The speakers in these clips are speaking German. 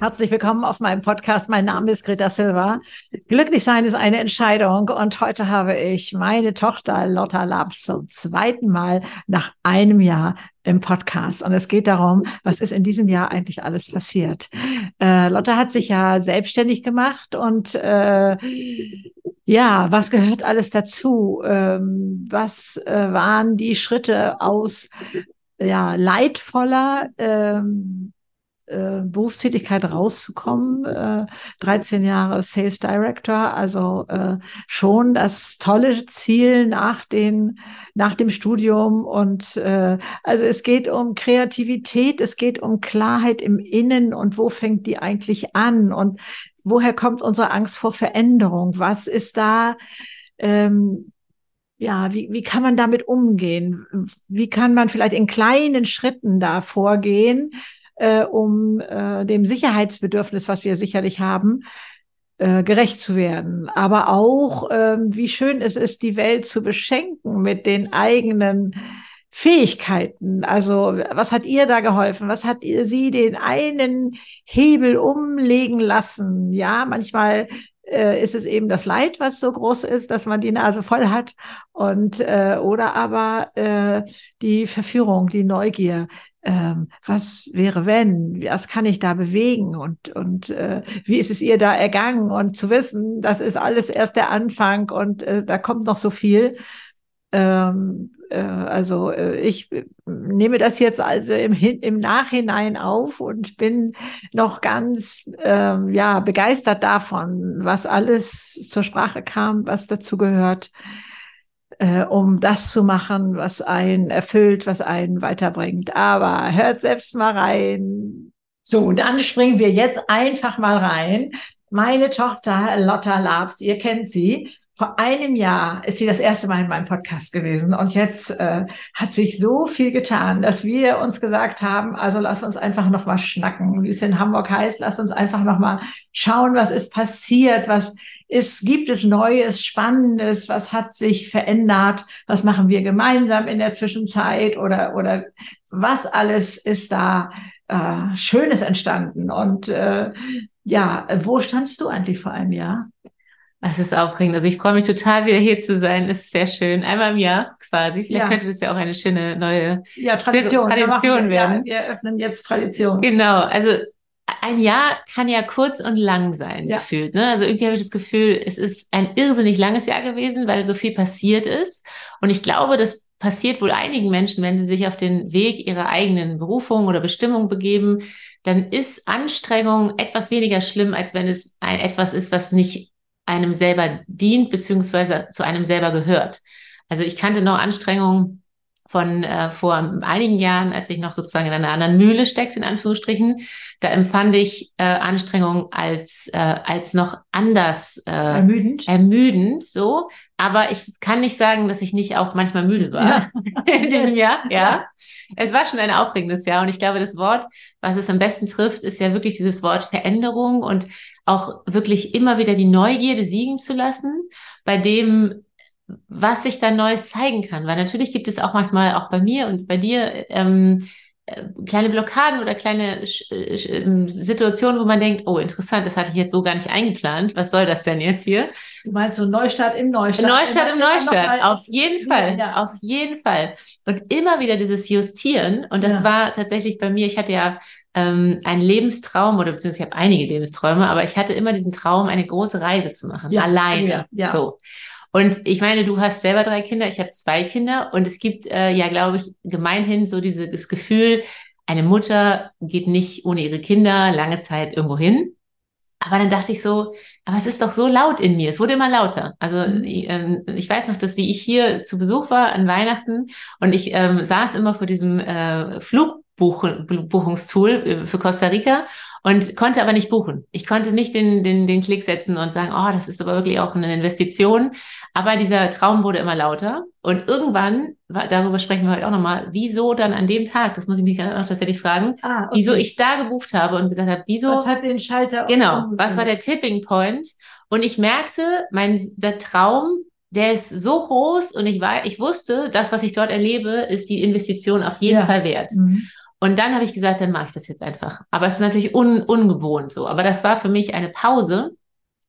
Herzlich willkommen auf meinem Podcast. Mein Name ist Greta Silva. Glücklich sein ist eine Entscheidung und heute habe ich meine Tochter Lotta Labs zum zweiten Mal nach einem Jahr im Podcast. Und es geht darum, was ist in diesem Jahr eigentlich alles passiert. Äh, Lotta hat sich ja selbstständig gemacht und äh, ja, was gehört alles dazu? Ähm, was äh, waren die Schritte aus ja, leidvoller ähm, äh, Berufstätigkeit rauszukommen. Äh, 13 Jahre Sales Director, also äh, schon das tolle Ziel nach, den, nach dem Studium. Und äh, also es geht um Kreativität, es geht um Klarheit im Innen und wo fängt die eigentlich an und woher kommt unsere Angst vor Veränderung? Was ist da? Ähm, ja, wie, wie kann man damit umgehen? Wie kann man vielleicht in kleinen Schritten da vorgehen, äh, um äh, dem Sicherheitsbedürfnis, was wir sicherlich haben, äh, gerecht zu werden. Aber auch, äh, wie schön es ist, die Welt zu beschenken mit den eigenen Fähigkeiten. Also was hat ihr da geholfen? Was hat ihr sie den einen Hebel umlegen lassen? Ja, manchmal äh, ist es eben das Leid, was so groß ist, dass man die Nase voll hat und äh, oder aber äh, die Verführung, die Neugier, ähm, was wäre wenn, was kann ich da bewegen? Und, und äh, wie ist es ihr da ergangen? Und zu wissen, das ist alles erst der Anfang und äh, da kommt noch so viel. Ähm, äh, also äh, ich nehme das jetzt also im, im Nachhinein auf und bin noch ganz ähm, ja begeistert davon, was alles zur Sprache kam, was dazu gehört äh, um das zu machen, was einen erfüllt, was einen weiterbringt. Aber hört selbst mal rein. So, dann springen wir jetzt einfach mal rein. Meine Tochter Lotta Labs, ihr kennt sie, vor einem Jahr ist sie das erste Mal in meinem Podcast gewesen und jetzt äh, hat sich so viel getan, dass wir uns gesagt haben, also lass uns einfach noch mal schnacken, wie es in Hamburg heißt, lass uns einfach noch mal schauen, was ist passiert, was ist, gibt es Neues, Spannendes, was hat sich verändert, was machen wir gemeinsam in der Zwischenzeit oder oder was alles ist da äh, Schönes entstanden und äh, ja, wo standst du eigentlich vor einem Jahr? Es ist aufregend. Also ich freue mich total, wieder hier zu sein. Es ist sehr schön. Einmal im Jahr quasi. Vielleicht ja. könnte das ja auch eine schöne neue ja, Tradition, Tradition wir, werden. Ja, wir öffnen jetzt Tradition. Genau. Also ein Jahr kann ja kurz und lang sein, ja. gefühlt. Ne? Also irgendwie habe ich das Gefühl, es ist ein irrsinnig langes Jahr gewesen, weil so viel passiert ist. Und ich glaube, das passiert wohl einigen Menschen, wenn sie sich auf den Weg ihrer eigenen Berufung oder Bestimmung begeben, dann ist Anstrengung etwas weniger schlimm, als wenn es ein, etwas ist, was nicht einem selber dient, beziehungsweise zu einem selber gehört. Also ich kannte noch Anstrengungen von äh, vor einigen Jahren, als ich noch sozusagen in einer anderen Mühle steckte, in Anführungsstrichen, da empfand ich äh, Anstrengung als, äh, als noch anders äh, ermüdend. ermüdend, so. Aber ich kann nicht sagen, dass ich nicht auch manchmal müde war ja. in diesem Jahr. Ja. ja. Es war schon ein aufregendes Jahr und ich glaube, das Wort, was es am besten trifft, ist ja wirklich dieses Wort Veränderung und auch wirklich immer wieder die Neugierde siegen zu lassen, bei dem, was sich da Neues zeigen kann. Weil natürlich gibt es auch manchmal, auch bei mir und bei dir, ähm, äh, kleine Blockaden oder kleine ähm, Situationen, wo man denkt, oh, interessant, das hatte ich jetzt so gar nicht eingeplant. Was soll das denn jetzt hier? Du meinst so Neustart im Neustart? Neustart im Neustart, auf jeden Fall, ja. auf jeden Fall. Und immer wieder dieses Justieren. Und das ja. war tatsächlich bei mir, ich hatte ja ähm, ein Lebenstraum oder beziehungsweise ich habe einige Lebensträume, aber ich hatte immer diesen Traum, eine große Reise zu machen, ja, alleine. Ja, ja. So. Und ich meine, du hast selber drei Kinder, ich habe zwei Kinder und es gibt äh, ja, glaube ich, gemeinhin so dieses Gefühl, eine Mutter geht nicht ohne ihre Kinder lange Zeit irgendwo hin. Aber dann dachte ich so, aber es ist doch so laut in mir. Es wurde immer lauter. Also mhm. ich, ähm, ich weiß noch, dass wie ich hier zu Besuch war an Weihnachten und ich ähm, saß immer vor diesem äh, Flug Buchen, Buchungstool äh, für Costa Rica und konnte aber nicht buchen. Ich konnte nicht den, den, den Klick setzen und sagen, oh, das ist aber wirklich auch eine Investition. Aber dieser Traum wurde immer lauter. Und irgendwann, darüber sprechen wir heute auch nochmal, wieso dann an dem Tag, das muss ich mich auch tatsächlich fragen, ah, okay. wieso ich da gebucht habe und gesagt habe, wieso. Was hat den Schalter? Genau, was war der Tipping Point? Und ich merkte, mein, der Traum der ist so groß und ich war, ich wusste, das, was ich dort erlebe, ist die Investition auf jeden ja. Fall wert. Mhm. Und dann habe ich gesagt, dann mache ich das jetzt einfach. Aber es ist natürlich un ungewohnt so. Aber das war für mich eine Pause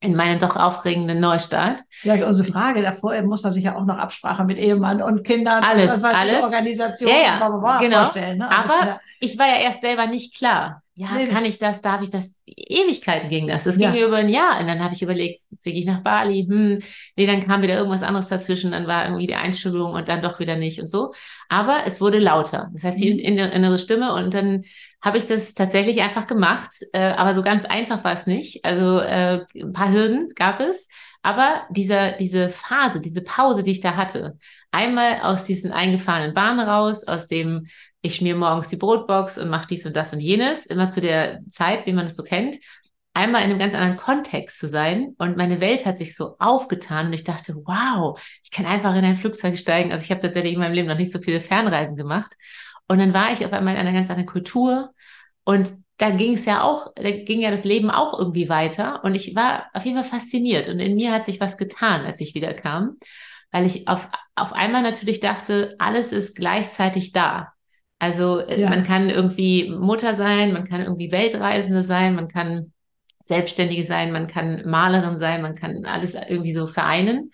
in meinem doch aufregenden Neustart. Vielleicht unsere Frage davor muss man sich ja auch noch Absprache mit Ehemann und Kindern alles, und alles. Organisation ja, ja, genau. vorstellen. Ne? Aber ich war ja erst selber nicht klar ja, nee, kann ich das, darf ich das? Ewigkeiten ging das. Das ja. ging mir über ein Jahr. Und dann habe ich überlegt, fliege ich nach Bali? Hm, nee, dann kam wieder irgendwas anderes dazwischen. Dann war irgendwie die Einschulung und dann doch wieder nicht und so. Aber es wurde lauter. Das heißt, die mhm. innere Stimme. Und dann habe ich das tatsächlich einfach gemacht. Äh, aber so ganz einfach war es nicht. Also äh, ein paar Hürden gab es. Aber dieser, diese Phase, diese Pause, die ich da hatte, einmal aus diesen eingefahrenen Bahnen raus, aus dem ich schmier morgens die Brotbox und mache dies und das und jenes, immer zu der Zeit, wie man es so kennt, einmal in einem ganz anderen Kontext zu sein. Und meine Welt hat sich so aufgetan und ich dachte, wow, ich kann einfach in ein Flugzeug steigen. Also ich habe tatsächlich in meinem Leben noch nicht so viele Fernreisen gemacht. Und dann war ich auf einmal in einer ganz anderen Kultur und da ging es ja auch, da ging ja das Leben auch irgendwie weiter und ich war auf jeden Fall fasziniert und in mir hat sich was getan, als ich wieder kam, weil ich auf, auf einmal natürlich dachte, alles ist gleichzeitig da. Also äh, ja. man kann irgendwie Mutter sein, man kann irgendwie Weltreisende sein, man kann Selbstständige sein, man kann Malerin sein, man kann alles irgendwie so vereinen.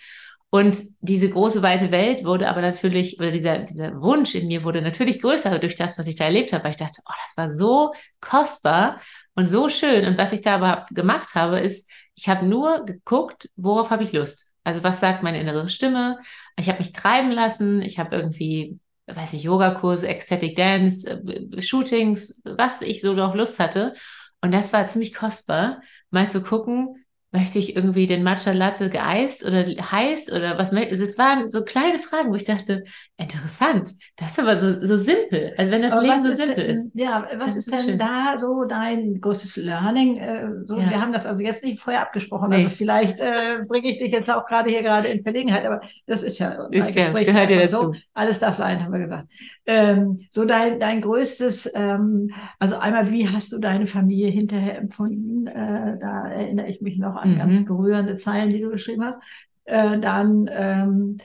Und diese große weite Welt wurde aber natürlich, oder dieser, dieser Wunsch in mir wurde natürlich größer durch das, was ich da erlebt habe. Weil ich dachte, oh, das war so kostbar und so schön. Und was ich da aber gemacht habe, ist, ich habe nur geguckt, worauf habe ich Lust. Also was sagt meine innere Stimme? Ich habe mich treiben lassen. Ich habe irgendwie weiß ich, Yogakurse, Ecstatic Dance, äh, Shootings, was ich so noch Lust hatte. Und das war ziemlich kostbar, mal zu gucken, möchte ich irgendwie den Matcha Latte geeist oder heiß oder was möchte Das waren so kleine Fragen, wo ich dachte, interessant, das ist aber so, so simpel. Also wenn das aber Leben so simpel denn, ist. Ja, was ist, ist denn schön. da so dein größtes Learning? Äh, so, ja. Wir haben das also jetzt nicht vorher abgesprochen. Nee. Also vielleicht äh, bringe ich dich jetzt auch gerade hier gerade in Verlegenheit, aber das ist ja, ist ja gehört ja dazu. So. Alles darf sein, haben wir gesagt. Ähm, so dein, dein größtes, ähm, also einmal, wie hast du deine Familie hinterher empfunden? Äh, da erinnere ich mich noch an mhm. ganz berührende Zeilen, die du geschrieben hast. Äh, dann ähm,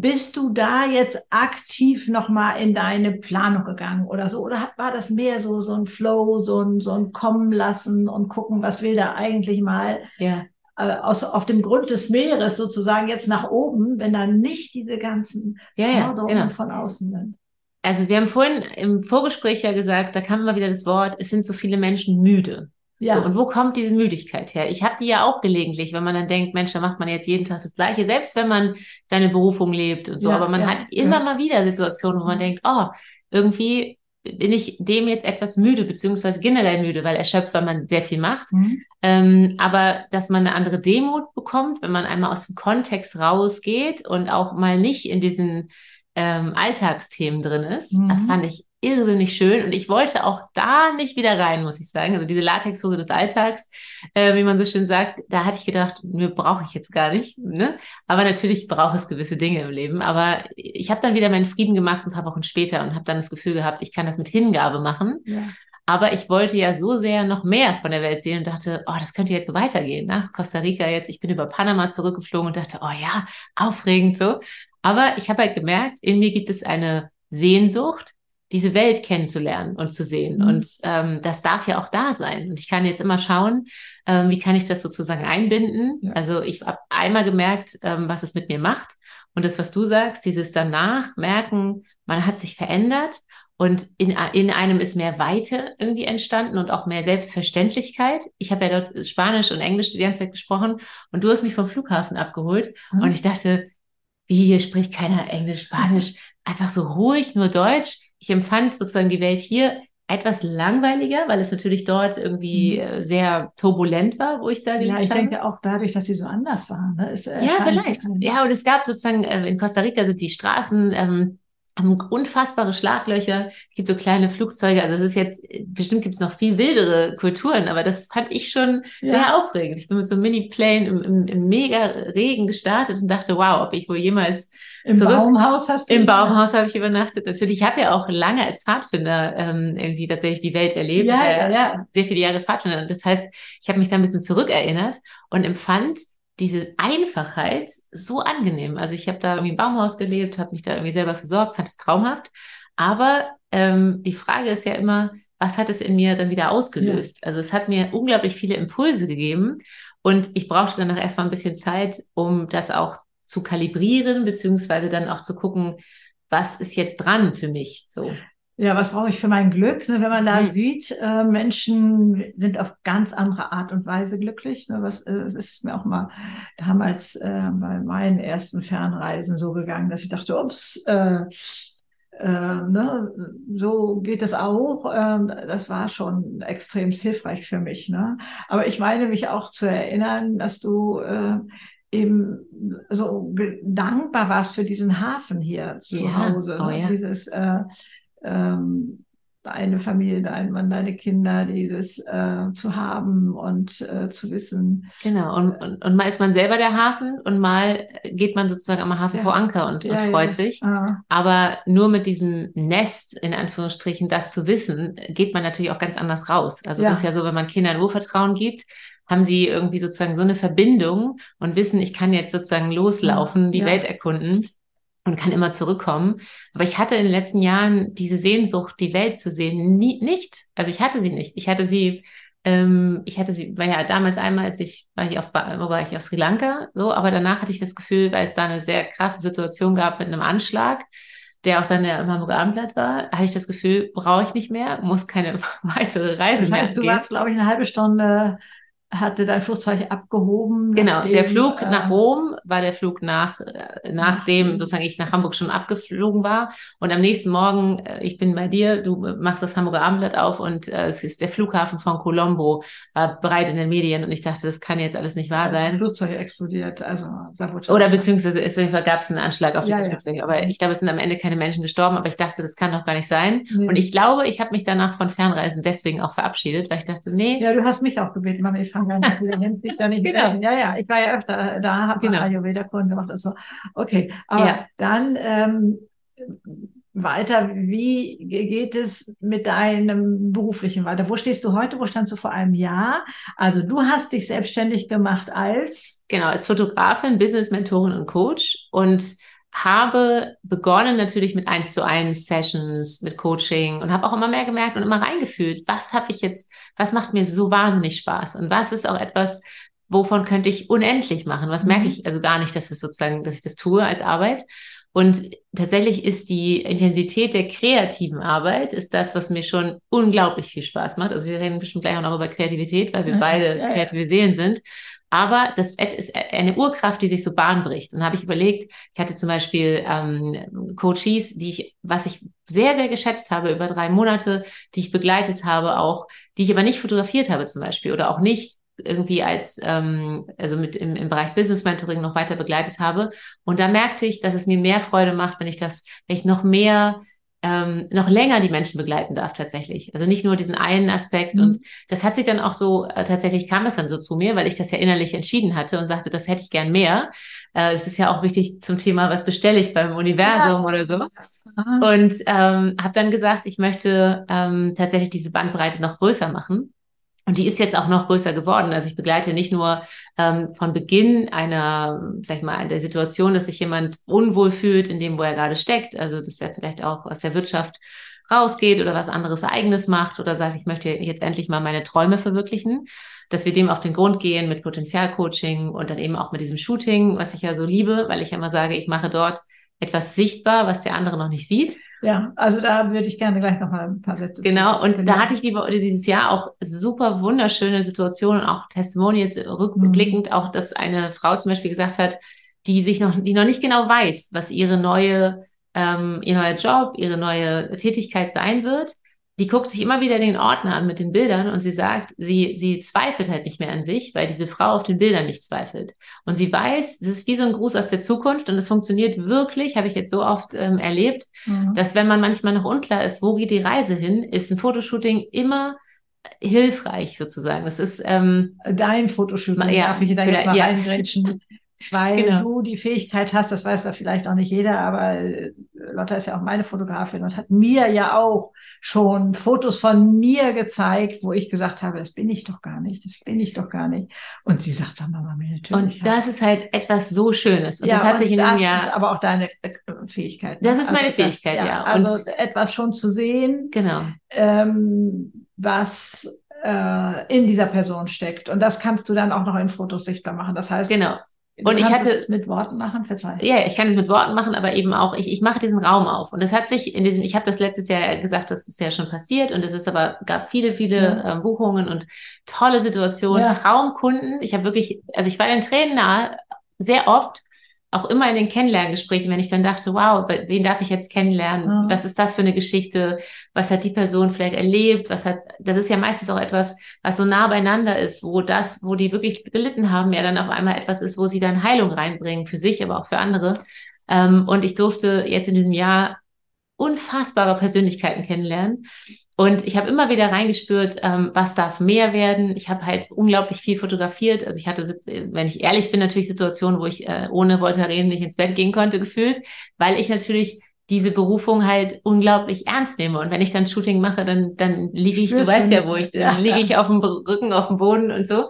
bist du da jetzt aktiv nochmal in deine Planung gegangen oder so? Oder war das mehr so, so ein Flow, so ein, so ein Kommen lassen und gucken, was will da eigentlich mal ja. äh, aus, auf dem Grund des Meeres sozusagen jetzt nach oben, wenn da nicht diese ganzen ja, Forderungen ja, genau. von außen sind? Also wir haben vorhin im Vorgespräch ja gesagt, da kam immer wieder das Wort, es sind so viele Menschen müde. Ja. So, und wo kommt diese Müdigkeit her? Ich habe die ja auch gelegentlich, wenn man dann denkt, Mensch, da macht man jetzt jeden Tag das Gleiche, selbst wenn man seine Berufung lebt und so. Ja, Aber man ja, hat immer mal wieder Situationen, wo man denkt, oh, irgendwie bin ich dem jetzt etwas müde, beziehungsweise generell müde, weil erschöpft, weil man sehr viel macht. Mhm. Ähm, aber dass man eine andere Demut bekommt, wenn man einmal aus dem Kontext rausgeht und auch mal nicht in diesen ähm, Alltagsthemen drin ist, mhm. fand ich irrsinnig schön und ich wollte auch da nicht wieder rein, muss ich sagen. Also diese Latexhose des Alltags, äh, wie man so schön sagt, da hatte ich gedacht, mir brauche ich jetzt gar nicht. Ne? Aber natürlich braucht es gewisse Dinge im Leben. Aber ich habe dann wieder meinen Frieden gemacht ein paar Wochen später und habe dann das Gefühl gehabt, ich kann das mit Hingabe machen. Ja. Aber ich wollte ja so sehr noch mehr von der Welt sehen und dachte, oh, das könnte jetzt so weitergehen. Nach ne? Costa Rica jetzt, ich bin über Panama zurückgeflogen und dachte, oh ja, aufregend so. Aber ich habe halt gemerkt, in mir gibt es eine Sehnsucht, diese Welt kennenzulernen und zu sehen. Mhm. Und ähm, das darf ja auch da sein. Und ich kann jetzt immer schauen, ähm, wie kann ich das sozusagen einbinden. Ja. Also ich habe einmal gemerkt, ähm, was es mit mir macht. Und das, was du sagst, dieses danach merken, man hat sich verändert und in, in einem ist mehr Weite irgendwie entstanden und auch mehr Selbstverständlichkeit. Ich habe ja dort Spanisch und Englisch die ganze Zeit gesprochen und du hast mich vom Flughafen abgeholt mhm. und ich dachte, wie hier spricht keiner Englisch, Spanisch, einfach so ruhig, nur Deutsch ich empfand sozusagen die Welt hier etwas langweiliger, weil es natürlich dort irgendwie mhm. Äh, sehr turbulent war, wo ich da gelebt habe. Ja, ich habe. denke auch dadurch, dass sie so anders waren. Ne? Es, ja, vielleicht. Ja, und es gab sozusagen, äh, in Costa Rica sind die Straßen ähm, haben unfassbare Schlaglöcher. Es gibt so kleine Flugzeuge. Also es ist jetzt, bestimmt gibt es noch viel wildere Kulturen, aber das fand ich schon ja. sehr aufregend. Ich bin mit so einem Mini-Plane im, im, im mega Regen gestartet und dachte, wow, ob ich wohl jemals im zurück. Baumhaus hast du? Im Baumhaus habe ich übernachtet. Natürlich, ich habe ja auch lange als Pfadfinder ähm, irgendwie tatsächlich die Welt erlebt. Ja, äh, ja, ja. Sehr viele Jahre Pfadfinder. Das heißt, ich habe mich da ein bisschen zurückerinnert und empfand diese Einfachheit so angenehm. Also ich habe da irgendwie im Baumhaus gelebt, habe mich da irgendwie selber versorgt, fand es traumhaft. Aber ähm, die Frage ist ja immer, was hat es in mir dann wieder ausgelöst? Ja. Also es hat mir unglaublich viele Impulse gegeben und ich brauchte dann auch erstmal ein bisschen Zeit, um das auch zu kalibrieren, beziehungsweise dann auch zu gucken, was ist jetzt dran für mich? So. Ja, was brauche ich für mein Glück? Ne, wenn man da mhm. sieht, äh, Menschen sind auf ganz andere Art und Weise glücklich. Ne, was äh, ist mir auch mal damals äh, bei meinen ersten Fernreisen so gegangen, dass ich dachte, ups, äh, äh, ne, so geht es auch. Ähm, das war schon extrem hilfreich für mich. Ne? Aber ich meine mich auch zu erinnern, dass du äh, eben so dankbar warst für diesen Hafen hier zu ja. Hause. Oh, ne? ja. Dieses äh, ähm, deine Familie, dein Mann, deine Kinder, dieses äh, zu haben und äh, zu wissen. Genau, und, und, und, mal ist man selber der Hafen und mal geht man sozusagen am Hafen ja. vor Anker und, ja, und freut ja. sich. Ah. Aber nur mit diesem Nest, in Anführungsstrichen, das zu wissen, geht man natürlich auch ganz anders raus. Also es ist ja so, wenn man Kindern Urvertrauen gibt, haben sie irgendwie sozusagen so eine Verbindung und wissen, ich kann jetzt sozusagen loslaufen, die Welt erkunden und kann immer zurückkommen. Aber ich hatte in den letzten Jahren diese Sehnsucht, die Welt zu sehen, nie, nicht. Also ich hatte sie nicht. Ich hatte sie, ähm, ich hatte sie, war ja damals einmal, als ich, war ich auf, war ich auf Sri Lanka, so, aber danach hatte ich das Gefühl, weil es da eine sehr krasse Situation gab mit einem Anschlag, der auch dann ja im Hamburger Abendblatt war, hatte ich das Gefühl, brauche ich nicht mehr, muss keine weitere Reise das heißt, mehr. Du warst, glaube ich, eine halbe Stunde hatte dein Flugzeug abgehoben. Genau, nachdem, der Flug äh, nach Rom war der Flug nach, äh, nachdem sozusagen ich nach Hamburg schon abgeflogen war. Und am nächsten Morgen, äh, ich bin bei dir, du machst das Hamburger Abendblatt auf und äh, es ist der Flughafen von Colombo, war bereit in den Medien und ich dachte, das kann jetzt alles nicht wahr sein. Das Flugzeug explodiert, also Sabotage. Oder beziehungsweise es gab es einen Anschlag auf dieses ja, Flugzeug. Ja. Aber ich glaube, es sind am Ende keine Menschen gestorben, aber ich dachte, das kann doch gar nicht sein. Nee. Und ich glaube, ich habe mich danach von Fernreisen deswegen auch verabschiedet, weil ich dachte, nee. Ja, du hast mich auch gebeten, Mama, ich fange an, wieder nimmt sich da nicht genau. Ja, ja, ich war ja öfter da, habe genau. Ayurveda-Kunden gemacht und so. Okay, aber ja. dann ähm, weiter, wie geht es mit deinem beruflichen weiter? Wo stehst du heute? Wo standst du vor einem Jahr? Also du hast dich selbstständig gemacht als? Genau, als Fotografin, Business-Mentorin und Coach und habe begonnen natürlich mit eins zu eins Sessions, mit Coaching und habe auch immer mehr gemerkt und immer reingefühlt, was habe ich jetzt, was macht mir so wahnsinnig Spaß und was ist auch etwas, wovon könnte ich unendlich machen? Was merke mhm. ich also gar nicht, dass es sozusagen, dass ich das tue als Arbeit. Und tatsächlich ist die Intensität der kreativen Arbeit, ist das, was mir schon unglaublich viel Spaß macht. Also wir reden bestimmt gleich auch noch über Kreativität, weil wir beide ja, kreative Seelen sind. Aber das Bett ist eine Urkraft, die sich so Bahn bricht. Und habe ich überlegt, ich hatte zum Beispiel ähm, Coaches, die ich, was ich sehr, sehr geschätzt habe über drei Monate, die ich begleitet habe, auch, die ich aber nicht fotografiert habe zum Beispiel oder auch nicht irgendwie als, ähm, also mit im, im Bereich Business Mentoring noch weiter begleitet habe. Und da merkte ich, dass es mir mehr Freude macht, wenn ich das, wenn ich noch mehr ähm, noch länger die Menschen begleiten darf tatsächlich. Also nicht nur diesen einen Aspekt. Mhm. Und das hat sich dann auch so, äh, tatsächlich kam es dann so zu mir, weil ich das ja innerlich entschieden hatte und sagte, das hätte ich gern mehr. Äh, es ist ja auch wichtig zum Thema, was bestelle ich beim Universum ja. oder so. Und ähm, habe dann gesagt, ich möchte ähm, tatsächlich diese Bandbreite noch größer machen. Und die ist jetzt auch noch größer geworden. Also ich begleite nicht nur ähm, von Beginn einer, sag ich mal, der Situation, dass sich jemand unwohl fühlt in dem, wo er gerade steckt. Also dass er vielleicht auch aus der Wirtschaft rausgeht oder was anderes eigenes macht oder sagt, ich möchte jetzt endlich mal meine Träume verwirklichen, dass wir dem auf den Grund gehen mit Potenzialcoaching und dann eben auch mit diesem Shooting, was ich ja so liebe, weil ich ja immer sage, ich mache dort etwas sichtbar, was der andere noch nicht sieht. Ja, also da würde ich gerne gleich noch mal ein paar Sätze Genau, und da hatte ich die, dieses Jahr auch super wunderschöne Situationen, auch Testimonials rückblickend, mhm. auch, dass eine Frau zum Beispiel gesagt hat, die sich noch, die noch nicht genau weiß, was ihre neue, ähm, ihr neuer Job, ihre neue Tätigkeit sein wird, die guckt sich immer wieder den Ordner an mit den Bildern und sie sagt, sie, sie zweifelt halt nicht mehr an sich, weil diese Frau auf den Bildern nicht zweifelt. Und sie weiß, das ist wie so ein Gruß aus der Zukunft und es funktioniert wirklich, habe ich jetzt so oft ähm, erlebt, mhm. dass wenn man manchmal noch unklar ist, wo geht die Reise hin, ist ein Fotoshooting immer hilfreich sozusagen. Das ist ähm, dein Fotoshooting. Ja, darf ich da jetzt mal ja. reingrätschen? weil genau. du die Fähigkeit hast, das weiß ja vielleicht auch nicht jeder, aber äh, Lotta ist ja auch meine Fotografin und hat mir ja auch schon Fotos von mir gezeigt, wo ich gesagt habe, das bin ich doch gar nicht, das bin ich doch gar nicht. Und sie sagt, sag mal, mir natürlich. Und das ist halt etwas so Schönes. Und ja, das hat sich in das Jahr ist aber auch deine äh, Fähigkeit. Ne? Das ist also meine Fähigkeit, das, ja. ja. Also etwas schon zu sehen, genau. Ähm, was äh, in dieser Person steckt. Und das kannst du dann auch noch in Fotos sichtbar machen. Das heißt, genau. Du und ich hatte es mit Worten machen, verzeih. Ja, ich kann es mit Worten machen, aber eben auch ich, ich mache diesen Raum auf und es hat sich in diesem ich habe das letztes Jahr gesagt, das ist ja schon passiert und es ist aber gab viele viele ja. äh, Buchungen und tolle Situationen, ja. Traumkunden. Ich habe wirklich also ich war den Tränen nahe sehr oft auch immer in den Kennenlerngesprächen, wenn ich dann dachte, wow, wen darf ich jetzt kennenlernen? Mhm. Was ist das für eine Geschichte? Was hat die Person vielleicht erlebt? Was hat, das ist ja meistens auch etwas, was so nah beieinander ist, wo das, wo die wirklich gelitten haben, ja dann auf einmal etwas ist, wo sie dann Heilung reinbringen, für sich, aber auch für andere. Ähm, und ich durfte jetzt in diesem Jahr unfassbare Persönlichkeiten kennenlernen. Und ich habe immer wieder reingespürt, ähm, was darf mehr werden. Ich habe halt unglaublich viel fotografiert. Also ich hatte, wenn ich ehrlich bin, natürlich Situationen, wo ich äh, ohne Voltaren nicht ins Bett gehen konnte, gefühlt, weil ich natürlich diese Berufung halt unglaublich ernst nehme. Und wenn ich dann Shooting mache, dann, dann liege ich, du weißt ja, wo ich, dann liege ich auf dem Rücken, auf dem Boden und so.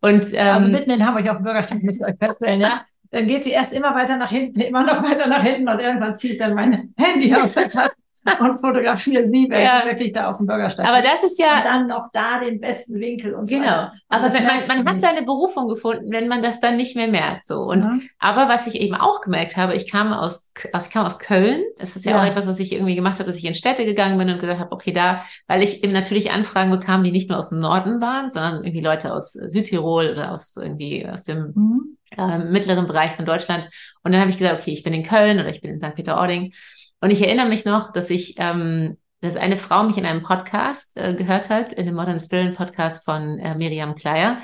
Und, ähm, also mitten in Hamburg auf dem Bürgersteig mit euch feststellen, ja. Dann geht sie erst immer weiter nach hinten, immer noch weiter nach hinten und irgendwann zieht dann mein Handy aus der Tasche und fotografieren sie ja. wirklich da auf dem Bürgersteig. Aber das ist ja. Und dann noch da den besten Winkel und so. Genau. Aber wenn man, man hat seine Berufung gefunden, wenn man das dann nicht mehr merkt, so. Und, ja. aber was ich eben auch gemerkt habe, ich kam aus, aus, ich kam aus Köln. Das ist ja, ja, auch etwas, was ich irgendwie gemacht habe, dass ich in Städte gegangen bin und gesagt habe, okay, da, weil ich eben natürlich Anfragen bekam, die nicht nur aus dem Norden waren, sondern irgendwie Leute aus Südtirol oder aus irgendwie, aus dem, mhm. äh, mittleren Bereich von Deutschland. Und dann habe ich gesagt, okay, ich bin in Köln oder ich bin in St. Peter-Ording. Und ich erinnere mich noch, dass ich, ähm, dass eine Frau mich in einem Podcast äh, gehört hat, in dem Modern Spirit Podcast von äh, Miriam Kleier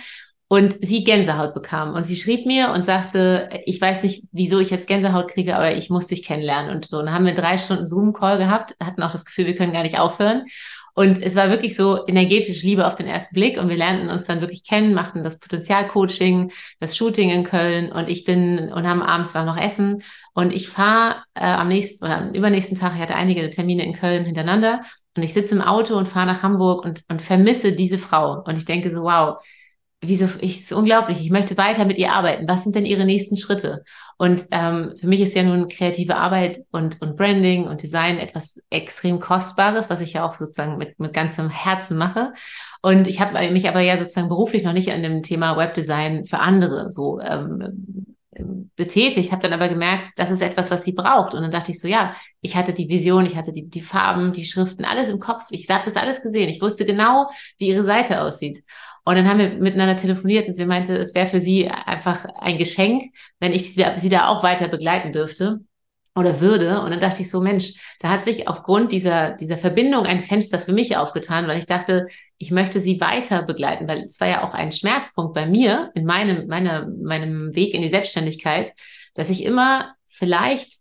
und sie Gänsehaut bekam. Und sie schrieb mir und sagte, ich weiß nicht, wieso ich jetzt Gänsehaut kriege, aber ich muss dich kennenlernen. Und so, und dann haben wir drei Stunden Zoom-Call gehabt, hatten auch das Gefühl, wir können gar nicht aufhören. Und es war wirklich so energetisch Liebe auf den ersten Blick. Und wir lernten uns dann wirklich kennen, machten das Potenzialcoaching, das Shooting in Köln. Und ich bin und haben abends war noch Essen. Und ich fahre äh, am nächsten oder am übernächsten Tag, ich hatte einige Termine in Köln hintereinander. Und ich sitze im Auto und fahre nach Hamburg und, und vermisse diese Frau. Und ich denke so, wow, wieso, ich, ist unglaublich, ich möchte weiter mit ihr arbeiten. Was sind denn ihre nächsten Schritte? Und ähm, für mich ist ja nun kreative Arbeit und, und Branding und Design etwas extrem Kostbares, was ich ja auch sozusagen mit, mit ganzem Herzen mache. Und ich habe mich aber ja sozusagen beruflich noch nicht an dem Thema Webdesign für andere so ähm, betätigt, habe dann aber gemerkt, das ist etwas, was sie braucht. Und dann dachte ich so, ja, ich hatte die Vision, ich hatte die, die Farben, die Schriften, alles im Kopf. Ich habe das alles gesehen. Ich wusste genau, wie ihre Seite aussieht. Und dann haben wir miteinander telefoniert und sie meinte, es wäre für sie einfach ein Geschenk, wenn ich sie da, sie da auch weiter begleiten dürfte oder würde. Und dann dachte ich so, Mensch, da hat sich aufgrund dieser, dieser Verbindung ein Fenster für mich aufgetan, weil ich dachte, ich möchte sie weiter begleiten, weil es war ja auch ein Schmerzpunkt bei mir in meinem, meiner, meinem Weg in die Selbstständigkeit, dass ich immer vielleicht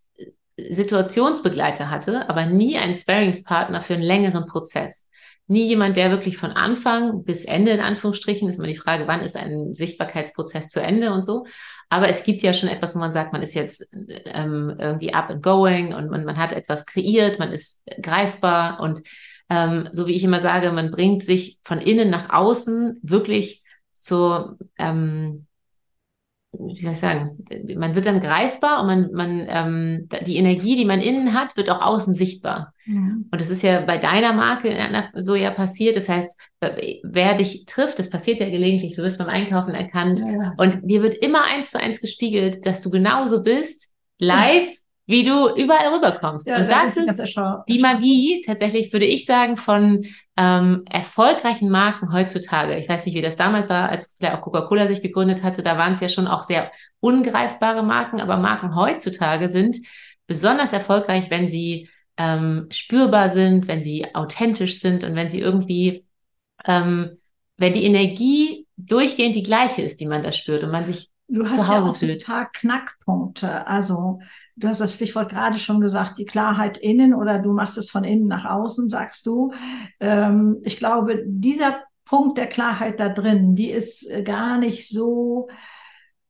Situationsbegleiter hatte, aber nie einen Sparingspartner für einen längeren Prozess nie jemand, der wirklich von Anfang bis Ende in Anführungsstrichen, ist immer die Frage, wann ist ein Sichtbarkeitsprozess zu Ende und so. Aber es gibt ja schon etwas, wo man sagt, man ist jetzt ähm, irgendwie up and going und man, man hat etwas kreiert, man ist greifbar und ähm, so wie ich immer sage, man bringt sich von innen nach außen wirklich zur, ähm, wie soll ich sagen, man wird dann greifbar und man, man, ähm, die Energie, die man innen hat, wird auch außen sichtbar. Mhm. Und das ist ja bei deiner Marke so ja passiert. Das heißt, wer dich trifft, das passiert ja gelegentlich, du wirst beim Einkaufen erkannt ja. und dir wird immer eins zu eins gespiegelt, dass du genauso bist, live, ja wie du überall rüberkommst. Ja, und das ist die Magie, tatsächlich würde ich sagen, von ähm, erfolgreichen Marken heutzutage. Ich weiß nicht, wie das damals war, als vielleicht auch Coca-Cola sich gegründet hatte. Da waren es ja schon auch sehr ungreifbare Marken, aber Marken heutzutage sind besonders erfolgreich, wenn sie ähm, spürbar sind, wenn sie authentisch sind und wenn sie irgendwie, ähm, wenn die Energie durchgehend die gleiche ist, die man da spürt und man sich Du hast ja auch so ein paar Knackpunkte. Also du hast das Stichwort gerade schon gesagt, die Klarheit innen oder du machst es von innen nach außen, sagst du. Ähm, ich glaube, dieser Punkt der Klarheit da drin, die ist äh, gar nicht so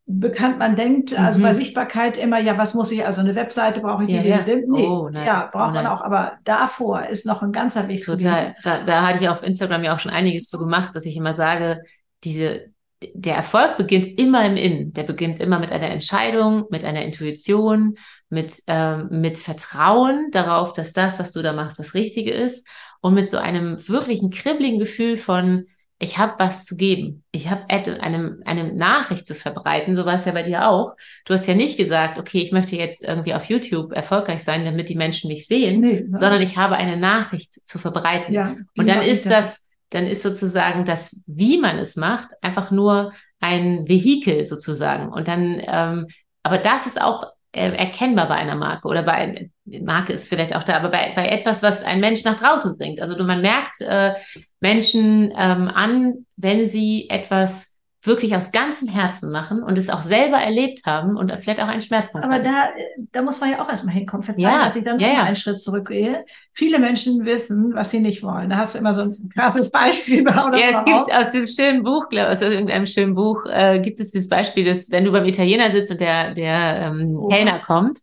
bekannt. Man denkt, also mhm. bei Sichtbarkeit immer, ja, was muss ich, also eine Webseite brauche ich, die, ja, ja. Nee, oh, ja, braucht oh, man auch, aber davor ist noch ein ganzer Weg Total. Da, da hatte ich auf Instagram ja auch schon einiges so gemacht, dass ich immer sage, diese der Erfolg beginnt immer im Innen. Der beginnt immer mit einer Entscheidung, mit einer Intuition, mit, ähm, mit Vertrauen darauf, dass das, was du da machst, das Richtige ist und mit so einem wirklichen kribbeligen Gefühl von, ich habe was zu geben. Ich habe eine, eine Nachricht zu verbreiten. So war es ja bei dir auch. Du hast ja nicht gesagt, okay, ich möchte jetzt irgendwie auf YouTube erfolgreich sein, damit die Menschen mich sehen, nee, sondern ich habe eine Nachricht zu verbreiten. Ja, und dann ist das, dann ist sozusagen das, wie man es macht, einfach nur ein Vehikel sozusagen. Und dann, ähm, aber das ist auch äh, erkennbar bei einer Marke oder bei Marke ist vielleicht auch da, aber bei, bei etwas, was ein Mensch nach draußen bringt. Also man merkt äh, Menschen ähm, an, wenn sie etwas wirklich aus ganzem Herzen machen und es auch selber erlebt haben und vielleicht auch einen Schmerzpunkt Aber da, da muss man ja auch erstmal hinkommen. Verzeihen, ja, dass ich dann ja, ja. einen Schritt zurückgehe. Viele Menschen wissen, was sie nicht wollen. Da hast du immer so ein krasses Beispiel. Oder ja, es gibt aus dem schönen Buch, glaube aus irgendeinem schönen Buch, äh, gibt es dieses Beispiel, dass wenn du beim Italiener sitzt und der, der ähm, oh. Kellner kommt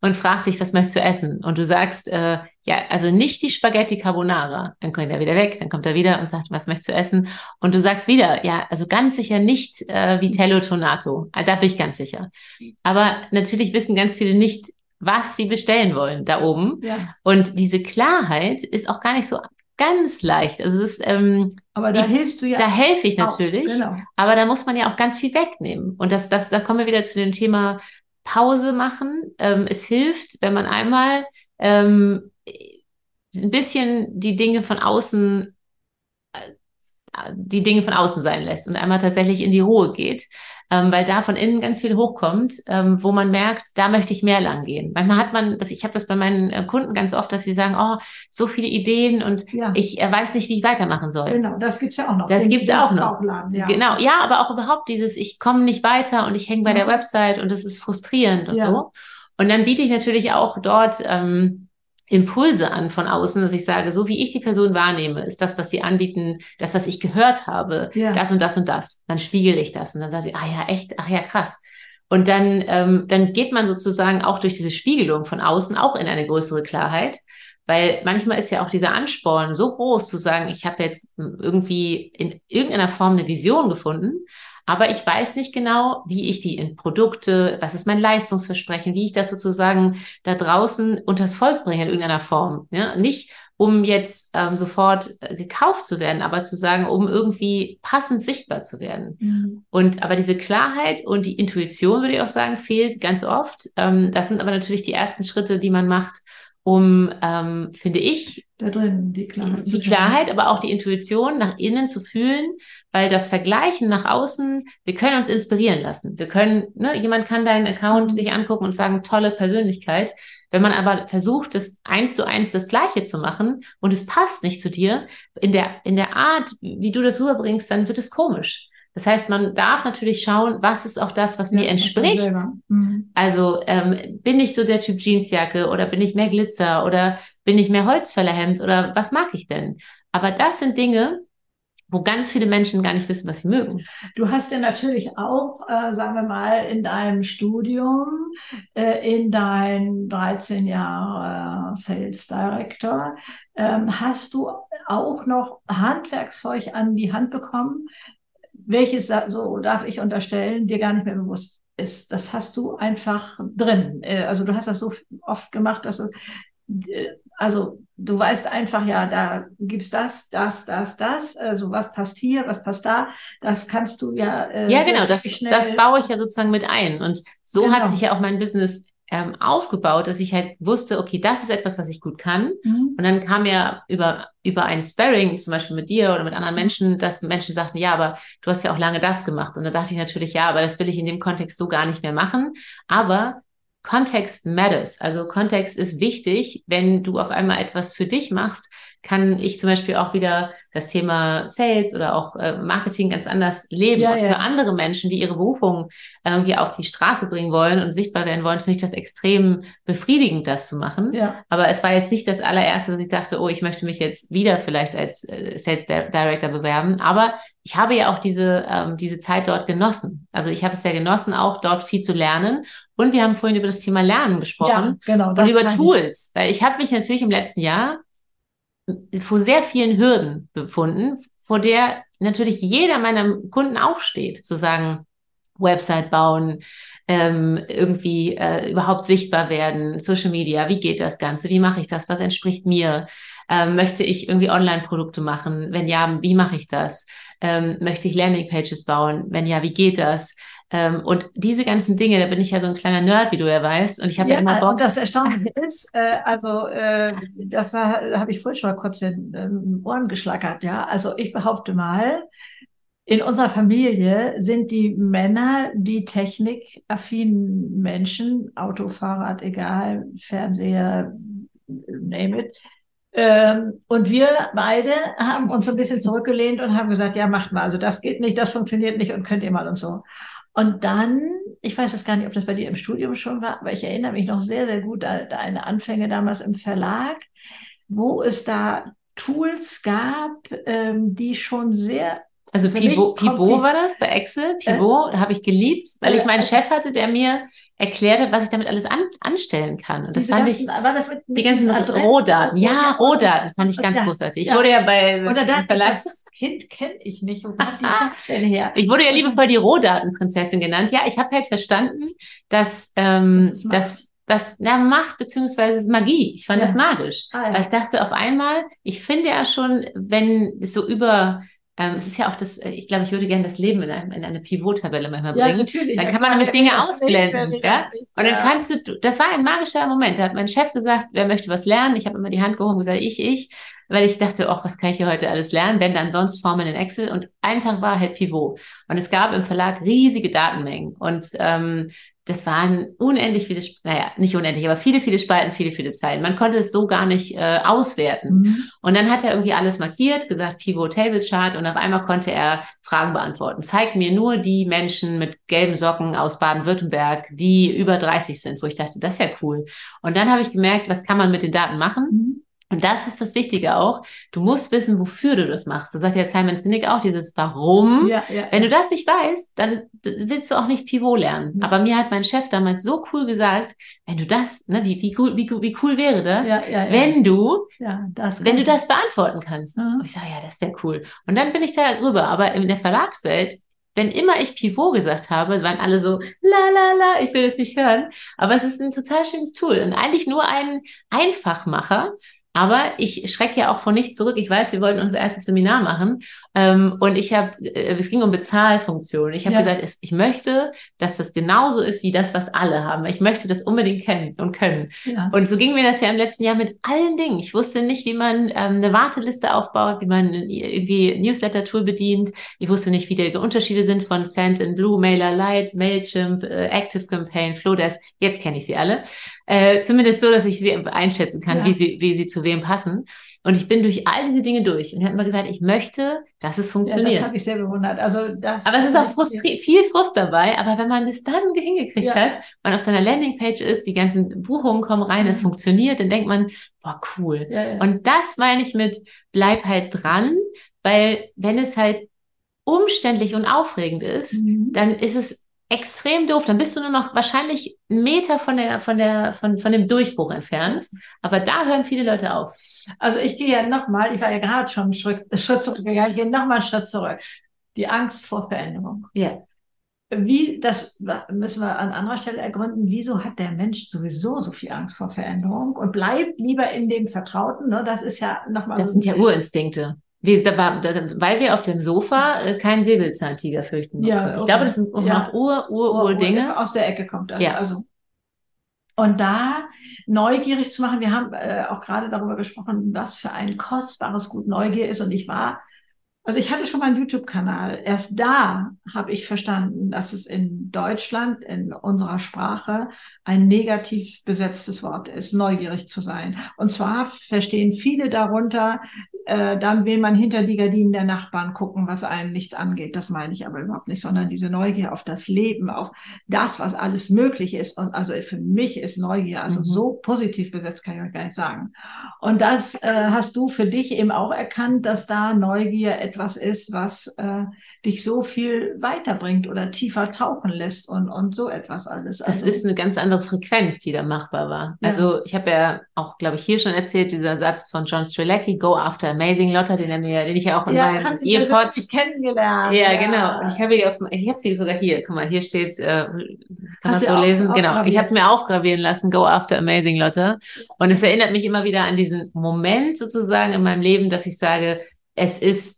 und fragt dich, was möchtest du essen? Und du sagst, äh, ja, also nicht die Spaghetti Carbonara. Dann kommt er wieder weg, dann kommt er wieder und sagt, was möchtest du essen? Und du sagst wieder, ja, also ganz sicher nicht äh, Vitello Tonato. Ah, da bin ich ganz sicher. Aber natürlich wissen ganz viele nicht, was sie bestellen wollen da oben. Ja. Und diese Klarheit ist auch gar nicht so ganz leicht. Also es ist, ähm, aber da die, hilfst du ja. Da helfe ich natürlich. Auch, genau. Aber da muss man ja auch ganz viel wegnehmen. Und das, das, da kommen wir wieder zu dem Thema Pause machen. Ähm, es hilft, wenn man einmal ähm, ein bisschen die Dinge von außen äh, die Dinge von außen sein lässt und einmal tatsächlich in die Ruhe geht ähm, weil da von innen ganz viel hochkommt, ähm, wo man merkt, da möchte ich mehr lang gehen. Manchmal hat man, das, ich habe das bei meinen äh, Kunden ganz oft, dass sie sagen, oh, so viele Ideen und ja. ich äh, weiß nicht, wie ich weitermachen soll. Genau, das gibt's ja auch noch. Das gibt's auch noch. ja. Genau, ja, aber auch überhaupt dieses, ich komme nicht weiter und ich hänge bei ja. der Website und das ist frustrierend und so. Und dann biete ich natürlich auch dort ähm, Impulse an von außen, dass ich sage, so wie ich die Person wahrnehme, ist das, was sie anbieten, das, was ich gehört habe, ja. das und das und das. Dann spiegel ich das und dann sage ich, ah ja, echt, ach ja, krass. Und dann, ähm, dann geht man sozusagen auch durch diese Spiegelung von außen auch in eine größere Klarheit. Weil manchmal ist ja auch dieser Ansporn so groß zu sagen, ich habe jetzt irgendwie in irgendeiner Form eine Vision gefunden, aber ich weiß nicht genau, wie ich die in Produkte, was ist mein Leistungsversprechen, wie ich das sozusagen da draußen unters Volk bringe in irgendeiner Form. Ja? Nicht um jetzt ähm, sofort äh, gekauft zu werden, aber zu sagen, um irgendwie passend sichtbar zu werden. Mhm. Und aber diese Klarheit und die Intuition, würde ich auch sagen, fehlt ganz oft. Ähm, das sind aber natürlich die ersten Schritte, die man macht, um, ähm, finde ich, da drin die Klarheit, die Klarheit, aber auch die Intuition nach innen zu fühlen, weil das Vergleichen nach außen, wir können uns inspirieren lassen. Wir können, ne, jemand kann deinen Account mhm. sich angucken und sagen, tolle Persönlichkeit. Wenn man aber versucht, das eins zu eins das Gleiche zu machen und es passt nicht zu dir, in der, in der Art, wie du das rüberbringst, dann wird es komisch. Das heißt, man darf natürlich schauen, was ist auch das, was ja, mir entspricht. Mhm. Also ähm, bin ich so der Typ Jeansjacke oder bin ich mehr Glitzer oder bin ich mehr Holzfällerhemd oder was mag ich denn? Aber das sind Dinge, wo ganz viele Menschen gar nicht wissen, was sie mögen. Du hast ja natürlich auch, äh, sagen wir mal, in deinem Studium, äh, in deinen 13 Jahre äh, Sales Director, ähm, hast du auch noch Handwerkszeug an die Hand bekommen, welches, so darf ich unterstellen, dir gar nicht mehr bewusst ist. Das hast du einfach drin. Äh, also du hast das so oft gemacht, dass du, äh, also du weißt einfach, ja, da gibt's das, das, das, das, also was passt hier, was passt da, das kannst du ja. Äh, ja, genau, das, das baue ich ja sozusagen mit ein. Und so genau. hat sich ja auch mein Business ähm, aufgebaut, dass ich halt wusste, okay, das ist etwas, was ich gut kann. Mhm. Und dann kam ja über, über ein Sparring, zum Beispiel mit dir oder mit anderen Menschen, dass Menschen sagten, ja, aber du hast ja auch lange das gemacht. Und da dachte ich natürlich, ja, aber das will ich in dem Kontext so gar nicht mehr machen. Aber Kontext matters. Also Kontext ist wichtig, wenn du auf einmal etwas für dich machst, kann ich zum Beispiel auch wieder das Thema Sales oder auch äh, Marketing ganz anders leben. Ja, und für andere Menschen, die ihre Berufung irgendwie auf die Straße bringen wollen und sichtbar werden wollen, finde ich das extrem befriedigend, das zu machen. Ja. Aber es war jetzt nicht das allererste, dass ich dachte, oh, ich möchte mich jetzt wieder vielleicht als äh, Sales Director bewerben. Aber ich habe ja auch diese, ähm, diese Zeit dort genossen. Also ich habe es ja genossen, auch dort viel zu lernen. Und wir haben vorhin über das Thema Lernen gesprochen. Ja, genau. Und über Tools. Weil ich habe mich natürlich im letzten Jahr vor sehr vielen Hürden befunden, vor der natürlich jeder meiner Kunden auch steht, zu sagen, Website bauen, ähm, irgendwie äh, überhaupt sichtbar werden, Social Media, wie geht das Ganze, wie mache ich das, was entspricht mir, ähm, möchte ich irgendwie Online-Produkte machen, wenn ja, wie mache ich das, ähm, möchte ich Landing-Pages bauen, wenn ja, wie geht das, ähm, und diese ganzen Dinge, da bin ich ja so ein kleiner Nerd, wie du ja weißt, und ich habe ja, ja, immer Bock. Und das Erstaunliche ist, äh, also äh, das da habe ich vorhin schon mal kurz den ähm, Ohren geschlackert, ja. Also ich behaupte mal, in unserer Familie sind die Männer die technikaffinen Menschen, Auto, Fahrrad, egal, Fernseher, name it. Ähm, und wir beide haben uns so ein bisschen zurückgelehnt und haben gesagt, ja, macht mal. Also das geht nicht, das funktioniert nicht und könnt ihr mal und so. Und dann, ich weiß jetzt gar nicht, ob das bei dir im Studium schon war, aber ich erinnere mich noch sehr, sehr gut an deine Anfänge damals im Verlag, wo es da Tools gab, ähm, die schon sehr also Pivot, Pivot war das bei Excel. Pivot äh, habe ich geliebt, weil ich meinen äh, Chef hatte, der mir erklärt hat, was ich damit alles an, anstellen kann. Und das fand ganzen, ich, war das mit, mit die ganzen Rohdaten. Ja, Rohdaten fand ich ganz ja, großartig. Ich ja. wurde ja bei Oder da, Verlass. Das Kind kenne ich nicht. Wo kommt die das denn her? Ich wurde ja liebevoll die Rohdatenprinzessin genannt. Ja, ich habe halt verstanden, dass, ähm, das dass das na, Macht beziehungsweise Magie. Ich fand ja. das magisch. Ah, ja. Weil ich dachte auf einmal, ich finde ja schon, wenn es so über ähm, es ist ja auch das, äh, ich glaube, ich würde gerne das Leben in, einem, in eine Pivot-Tabelle manchmal bringen. Ja, natürlich. Dann kann man nämlich Dinge ausblenden. Nicht, ja? Und dann kannst du, das war ein magischer Moment. Da hat mein Chef gesagt, wer möchte was lernen? Ich habe immer die Hand gehoben und gesagt, ich, ich. Weil ich dachte, ach, was kann ich hier heute alles lernen? Wenn dann sonst Formeln in Excel. Und ein Tag war halt Pivot. Und es gab im Verlag riesige Datenmengen. Und ähm, das waren unendlich viele, naja, nicht unendlich, aber viele, viele Spalten, viele, viele Zeilen. Man konnte es so gar nicht äh, auswerten. Mhm. Und dann hat er irgendwie alles markiert, gesagt Pivot Table Chart und auf einmal konnte er Fragen beantworten. Zeig mir nur die Menschen mit gelben Socken aus Baden-Württemberg, die über 30 sind, wo ich dachte, das ist ja cool. Und dann habe ich gemerkt, was kann man mit den Daten machen? Mhm. Und das ist das Wichtige auch. Du musst wissen, wofür du das machst. Das sagt ja Simon Sinek auch, dieses Warum. Ja, ja, Wenn ja. du das nicht weißt, dann willst du auch nicht Pivot lernen. Aber mir hat mein Chef damals so cool gesagt, wenn du das, ne, wie, wie, cool, wie, wie cool wäre das, wenn du, wenn du das beantworten kannst. Und ich sage, ja, das wäre cool. Und dann bin ich da rüber. Aber in der Verlagswelt wenn immer ich Pivot gesagt habe, waren alle so, la la la, ich will das nicht hören. Aber es ist ein total schönes Tool und eigentlich nur ein Einfachmacher, aber ich schrecke ja auch vor nichts zurück. Ich weiß, wir wollten unser erstes Seminar machen ähm, und ich habe, äh, es ging um Bezahlfunktionen. Ich habe ja. gesagt, es, ich möchte, dass das genauso ist wie das, was alle haben. Ich möchte das unbedingt kennen und können. Ja. Und so ging mir das ja im letzten Jahr mit allen Dingen. Ich wusste nicht, wie man ähm, eine Warteliste aufbaut, wie man irgendwie Newsletter-Tool bedient. Ich wusste nicht, wie die Unterschiede sind von Send in Blue, Mailer Light, Mailchimp, äh, Active Campaign, Flowdesk. Jetzt kenne ich sie alle. Äh, zumindest so, dass ich sie einschätzen kann, ja. wie sie, wie sie zu wem passen. Und ich bin durch all diese Dinge durch und habe immer gesagt, ich möchte, dass es funktioniert. Ja, das habe ich sehr bewundert. Also das, aber es ist auch frustri viel Frust dabei. Aber wenn man das dann hingekriegt ja. hat, man auf seiner Landingpage ist, die ganzen Buchungen kommen rein, mhm. es funktioniert, dann denkt man, boah, cool. Ja, und das meine ich mit, bleib halt dran, weil wenn es halt umständlich und aufregend ist, mhm. dann ist es extrem doof. Dann bist du nur noch wahrscheinlich einen Meter von der, von der, von, von dem Durchbruch entfernt. Aber da hören viele Leute auf. Also ich gehe ja nochmal, ich war ja gerade schon einen Schritt, Schritt zurückgegangen, ich gehe nochmal einen Schritt zurück. Die Angst vor Veränderung. Ja. Wie, das müssen wir an anderer Stelle ergründen, wieso hat der Mensch sowieso so viel Angst vor Veränderung und bleibt lieber in dem Vertrauten? Ne? Das ist ja nochmal. Das sind ja Urinstinkte. Weil wir auf dem Sofa äh, keinen Säbelzahntiger fürchten mussten. Ja, okay. Ich glaube, das sind ja. noch Ur, Ur, Ur, Ur Dinge. Aus der Ecke kommt das. Ja. Also. Und da neugierig zu machen, wir haben äh, auch gerade darüber gesprochen, was für ein kostbares Gut Neugier ist. Und ich war also ich hatte schon mal einen YouTube-Kanal. Erst da habe ich verstanden, dass es in Deutschland, in unserer Sprache, ein negativ besetztes Wort ist, neugierig zu sein. Und zwar verstehen viele darunter, äh, dann will man hinter die Gardinen der Nachbarn gucken, was einem nichts angeht. Das meine ich aber überhaupt nicht, sondern diese Neugier auf das Leben, auf das, was alles möglich ist. Und also für mich ist Neugier also mhm. so positiv besetzt, kann ich euch gar nicht sagen. Und das äh, hast du für dich eben auch erkannt, dass da Neugier etwas ist, was äh, dich so viel weiterbringt oder tiefer tauchen lässt und, und so etwas alles. Also, das ist eine ganz andere Frequenz, die da machbar war. Ja. Also ich habe ja auch, glaube ich, hier schon erzählt, dieser Satz von John Strelacki, go after Amazing Lotta, den er mir, den ich ja auch in ja, meinem Earpods kennengelernt. Ja, ja, genau. Und ich habe auf, ich habe sie sogar hier. Guck mal, hier steht, äh, kann man so lesen? Genau. Ich habe mir aufgravieren lassen, Go After Amazing Lotta. Und es erinnert mich immer wieder an diesen Moment sozusagen in meinem Leben, dass ich sage, es ist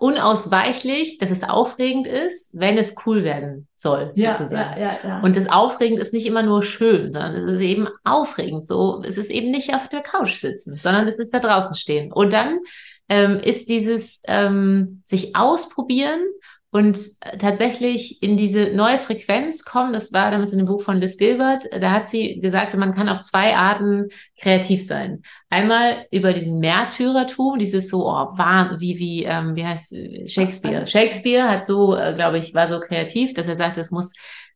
unausweichlich, dass es aufregend ist, wenn es cool werden soll, ja, sozusagen. Ja, ja, ja. Und das Aufregend ist nicht immer nur schön, sondern es ist eben aufregend. So, es ist eben nicht auf der Couch sitzen, sondern es ist da draußen stehen. Und dann ähm, ist dieses ähm, sich ausprobieren und äh, tatsächlich in diese neue Frequenz kommen. Das war damals in dem Buch von Liz Gilbert. Da hat sie gesagt, man kann auf zwei Arten kreativ sein. Einmal über diesen Märtyrertum, dieses so, oh, war, wie, wie, ähm, wie heißt Shakespeare? Shakespeare hat so, äh, glaube ich, war so kreativ, dass er sagte, es muss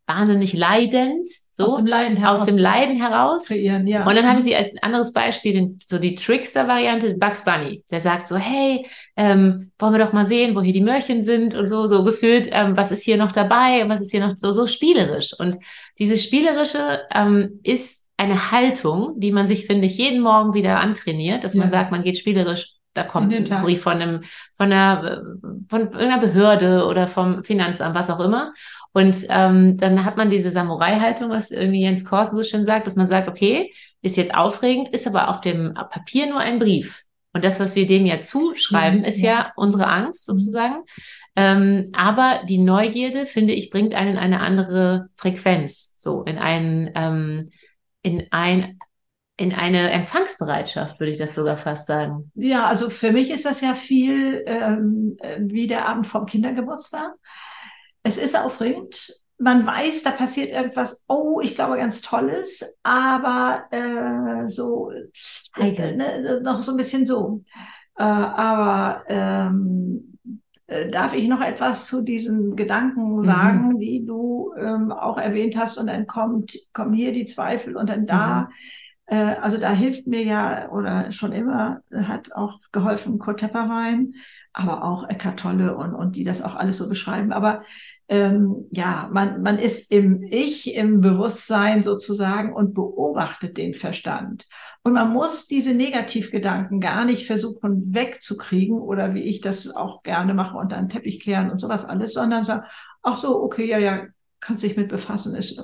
wahnsinnig leidend, so aus dem Leiden heraus, aus dem Leiden heraus. Kreieren, ja. Und dann hatte sie als anderes Beispiel den, so die Trickster-Variante Bugs Bunny. Der sagt so, hey, ähm, wollen wir doch mal sehen, wo hier die Mörchen sind und so, so gefühlt, ähm, was ist hier noch dabei, was ist hier noch so, so spielerisch. Und dieses Spielerische ähm, ist eine Haltung, die man sich, finde ich, jeden Morgen wieder antrainiert, dass ja. man sagt, man geht spielerisch da kommt ein Brief von einem, von einer, von irgendeiner Behörde oder vom Finanzamt, was auch immer. Und ähm, dann hat man diese Samurai-Haltung, was irgendwie Jens Korsen so schön sagt, dass man sagt, okay, ist jetzt aufregend, ist aber auf dem Papier nur ein Brief. Und das, was wir dem ja zuschreiben, mhm. ist ja unsere Angst sozusagen. Ähm, aber die Neugierde, finde ich, bringt einen in eine andere Frequenz, so in einen, ähm, in ein, in eine Empfangsbereitschaft, würde ich das sogar fast sagen. Ja, also für mich ist das ja viel ähm, wie der Abend vom Kindergeburtstag es ist aufregend. Man weiß, da passiert irgendwas, oh, ich glaube, ganz Tolles, aber äh, so heikel, ne, noch so ein bisschen so. Äh, aber ähm, äh, darf ich noch etwas zu diesen Gedanken mhm. sagen, mhm. die du ähm, auch erwähnt hast? Und dann kommt, kommen hier die Zweifel und dann da. Mhm. Äh, also da hilft mir ja oder schon immer hat auch geholfen Kurt Tepperwein, aber auch Eckart Tolle und, und die das auch alles so beschreiben. Aber ähm, ja, man, man ist im Ich, im Bewusstsein sozusagen und beobachtet den Verstand. Und man muss diese Negativgedanken gar nicht versuchen wegzukriegen oder wie ich das auch gerne mache unter den Teppich kehren und sowas alles, sondern sagen, ach so, okay, ja, ja, kannst dich mit befassen, ist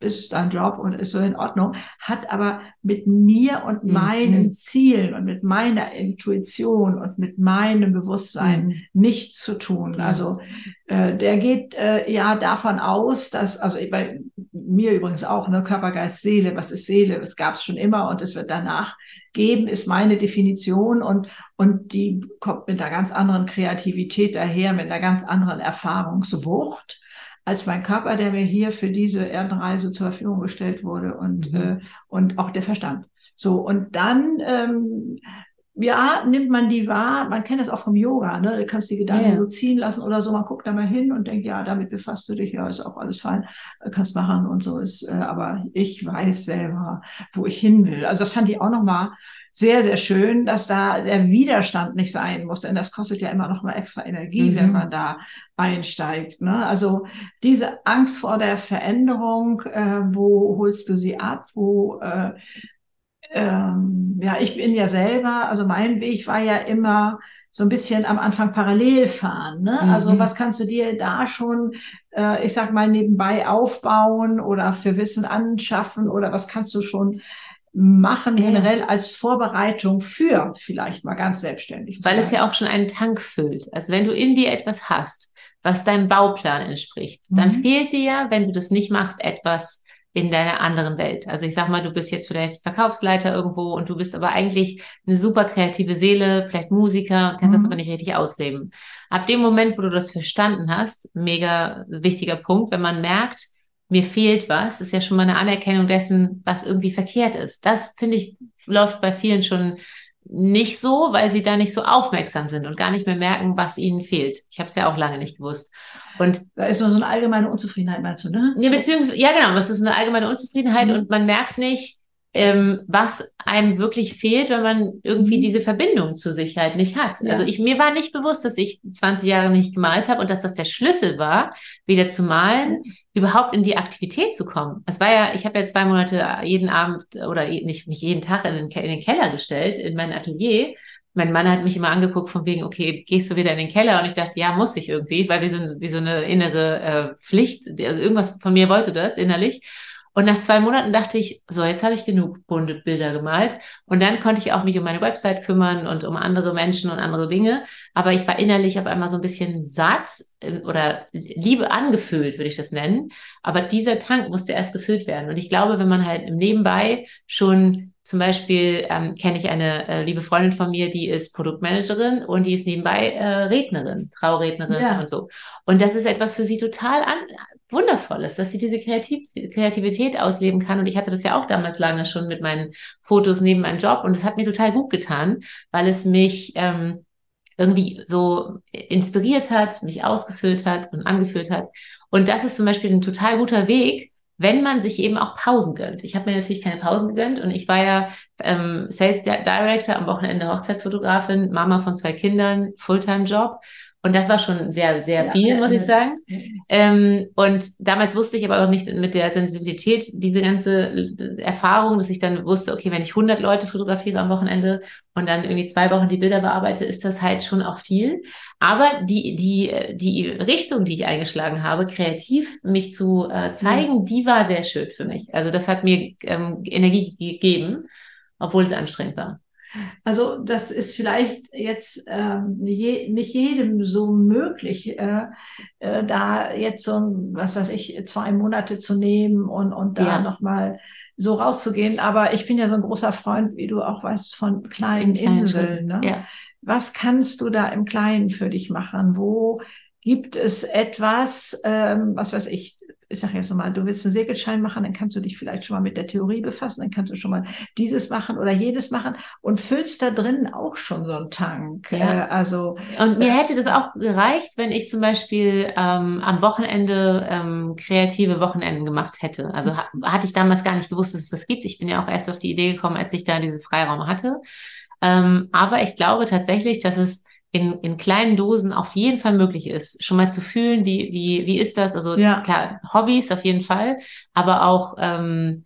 ist dein Job und ist so in Ordnung, hat aber mit mir und mhm. meinen mhm. Zielen und mit meiner Intuition und mit meinem Bewusstsein mhm. nichts zu tun. Ja. Also äh, der geht äh, ja davon aus, dass, also bei mir übrigens auch, ne, Körper, Geist, Seele, was ist Seele? Es gab es schon immer und es wird danach geben, ist meine Definition und, und die kommt mit einer ganz anderen Kreativität daher, mit einer ganz anderen Erfahrungswucht als mein Körper, der mir hier für diese Erdenreise zur Verfügung gestellt wurde und, mhm. äh, und auch der Verstand. So, und dann ähm, ja, nimmt man die wahr, man kennt das auch vom Yoga, ne? Du kannst die Gedanken yeah. so ziehen lassen oder so, man guckt da mal hin und denkt, ja, damit befasst du dich, ja, ist auch alles fein, kannst machen und so ist, äh, aber ich weiß selber, wo ich hin will. Also das fand ich auch nochmal sehr, sehr schön, dass da der Widerstand nicht sein muss, denn das kostet ja immer noch mal extra Energie, mhm. wenn man da einsteigt. Ne? Also diese Angst vor der Veränderung, äh, wo holst du sie ab, wo äh, ähm, ja, ich bin ja selber, also mein Weg war ja immer so ein bisschen am Anfang parallel fahren. Ne? Also mhm. Also was kannst du dir da schon, äh, ich sag mal, nebenbei aufbauen oder für Wissen anschaffen oder was kannst du schon machen generell als Vorbereitung für vielleicht mal ganz selbstständig. Weil es ja auch schon einen Tank füllt. Also wenn du in dir etwas hast, was deinem Bauplan entspricht, mhm. dann fehlt dir ja, wenn du das nicht machst, etwas, in deiner anderen Welt. Also ich sag mal, du bist jetzt vielleicht Verkaufsleiter irgendwo und du bist aber eigentlich eine super kreative Seele, vielleicht Musiker, kannst mhm. das aber nicht richtig ausleben. Ab dem Moment, wo du das verstanden hast, mega wichtiger Punkt, wenn man merkt, mir fehlt was, ist ja schon mal eine Anerkennung dessen, was irgendwie verkehrt ist. Das finde ich läuft bei vielen schon nicht so, weil sie da nicht so aufmerksam sind und gar nicht mehr merken, was ihnen fehlt. Ich habe es ja auch lange nicht gewusst. Und da ist nur so eine allgemeine Unzufriedenheit, meinst du, ne? Ja, beziehungsweise, ja, genau, was ist eine allgemeine Unzufriedenheit mhm. und man merkt nicht, ähm, was einem wirklich fehlt, wenn man irgendwie mhm. diese Verbindung zur Sicherheit nicht hat. Ja. Also ich, mir war nicht bewusst, dass ich 20 Jahre nicht gemalt habe und dass das der Schlüssel war, wieder zu malen, überhaupt in die Aktivität zu kommen. Es war ja, ich habe ja zwei Monate jeden Abend oder nicht, nicht jeden Tag in den, in den Keller gestellt, in mein Atelier, mein Mann hat mich immer angeguckt von wegen, okay, gehst du wieder in den Keller? Und ich dachte, ja, muss ich irgendwie, weil wie so, wie so eine innere äh, Pflicht, also irgendwas von mir wollte das innerlich. Und nach zwei Monaten dachte ich, so, jetzt habe ich genug bunte Bilder gemalt. Und dann konnte ich auch mich um meine Website kümmern und um andere Menschen und andere Dinge. Aber ich war innerlich auf einmal so ein bisschen satt ähm, oder Liebe angefüllt, würde ich das nennen. Aber dieser Tank musste erst gefüllt werden. Und ich glaube, wenn man halt im Nebenbei schon zum Beispiel ähm, kenne ich eine äh, liebe Freundin von mir, die ist Produktmanagerin und die ist nebenbei äh, Rednerin, Traurednerin ja. und so. Und das ist etwas für sie total an, Wundervolles, dass sie diese Kreativ Kreativität ausleben kann. Und ich hatte das ja auch damals lange schon mit meinen Fotos neben meinem Job und es hat mir total gut getan, weil es mich ähm, irgendwie so inspiriert hat, mich ausgefüllt hat und angeführt hat. Und das ist zum Beispiel ein total guter Weg, wenn man sich eben auch Pausen gönnt. Ich habe mir natürlich keine Pausen gegönnt und ich war ja ähm, Sales Director am Wochenende Hochzeitsfotografin, Mama von zwei Kindern, Fulltime-Job und das war schon sehr, sehr ja, viel, muss ich sagen. Ähm, und damals wusste ich aber auch nicht mit der Sensibilität diese ganze Erfahrung, dass ich dann wusste, okay, wenn ich 100 Leute fotografiere am Wochenende und dann irgendwie zwei Wochen die Bilder bearbeite, ist das halt schon auch viel. Aber die, die, die Richtung, die ich eingeschlagen habe, kreativ mich zu äh, zeigen, mhm. die war sehr schön für mich. Also das hat mir ähm, Energie gegeben, obwohl es anstrengend war. Also das ist vielleicht jetzt ähm, je, nicht jedem so möglich, äh, äh, da jetzt so, was weiß ich, zwei Monate zu nehmen und, und da ja. nochmal so rauszugehen. Aber ich bin ja so ein großer Freund, wie du auch weißt, von kleinen Inseln. Ne? Ja. Was kannst du da im Kleinen für dich machen? Wo gibt es etwas, ähm, was weiß ich, ich sage jetzt nochmal, du willst einen Segelschein machen, dann kannst du dich vielleicht schon mal mit der Theorie befassen, dann kannst du schon mal dieses machen oder jedes machen und füllst da drin auch schon so einen Tank. Ja. Äh, also und mir äh, hätte das auch gereicht, wenn ich zum Beispiel ähm, am Wochenende ähm, kreative Wochenenden gemacht hätte. Also ha hatte ich damals gar nicht gewusst, dass es das gibt. Ich bin ja auch erst auf die Idee gekommen, als ich da diese Freiraum hatte. Ähm, aber ich glaube tatsächlich, dass es in, in kleinen Dosen auf jeden Fall möglich ist, schon mal zu fühlen, wie, wie, wie ist das? Also ja. klar, Hobbys auf jeden Fall, aber auch ähm,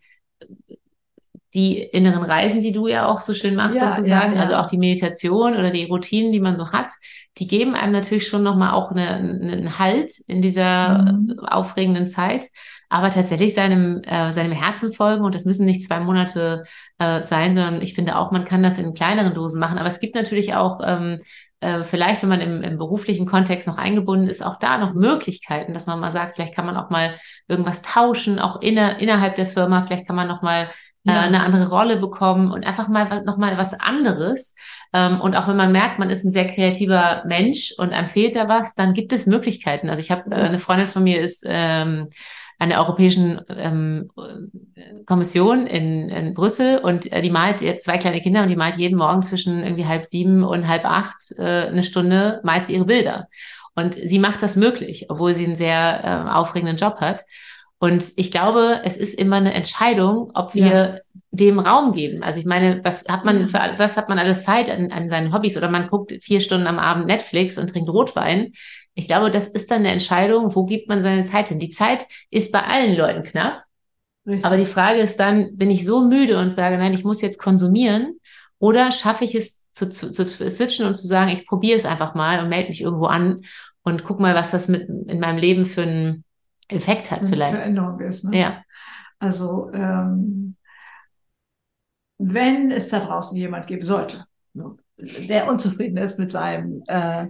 die inneren Reisen, die du ja auch so schön machst, ja, sozusagen, ja, also auch die Meditation oder die Routinen, die man so hat, die geben einem natürlich schon nochmal auch eine, einen Halt in dieser mhm. aufregenden Zeit, aber tatsächlich seinem, äh, seinem Herzen folgen und das müssen nicht zwei Monate äh, sein, sondern ich finde auch, man kann das in kleineren Dosen machen, aber es gibt natürlich auch ähm, äh, vielleicht, wenn man im, im beruflichen Kontext noch eingebunden ist, auch da noch Möglichkeiten, dass man mal sagt, vielleicht kann man auch mal irgendwas tauschen, auch inner, innerhalb der Firma, vielleicht kann man noch mal äh, eine andere Rolle bekommen und einfach mal noch mal was anderes. Ähm, und auch wenn man merkt, man ist ein sehr kreativer Mensch und einem fehlt da was, dann gibt es Möglichkeiten. Also ich habe äh, eine Freundin von mir ist ähm, an der Europäischen ähm, Kommission in, in Brüssel und äh, die malt jetzt zwei kleine Kinder und die malt jeden Morgen zwischen irgendwie halb sieben und halb acht äh, eine Stunde, malt sie ihre Bilder. Und sie macht das möglich, obwohl sie einen sehr äh, aufregenden Job hat. Und ich glaube, es ist immer eine Entscheidung, ob wir ja. dem Raum geben. Also ich meine, was hat man für, was hat man alles Zeit an, an seinen Hobbys? Oder man guckt vier Stunden am Abend Netflix und trinkt Rotwein. Ich glaube, das ist dann eine Entscheidung, wo gibt man seine Zeit hin? Die Zeit ist bei allen Leuten knapp. Richtig. Aber die Frage ist dann, bin ich so müde und sage, nein, ich muss jetzt konsumieren oder schaffe ich es zu, zu, zu switchen und zu sagen, ich probiere es einfach mal und melde mich irgendwo an und guck mal, was das mit in meinem Leben für einen Effekt hat vielleicht. Veränderung ist. Ne? Ja. Also ähm, wenn es da draußen jemand geben sollte, ne, der unzufrieden ist mit seinem, äh,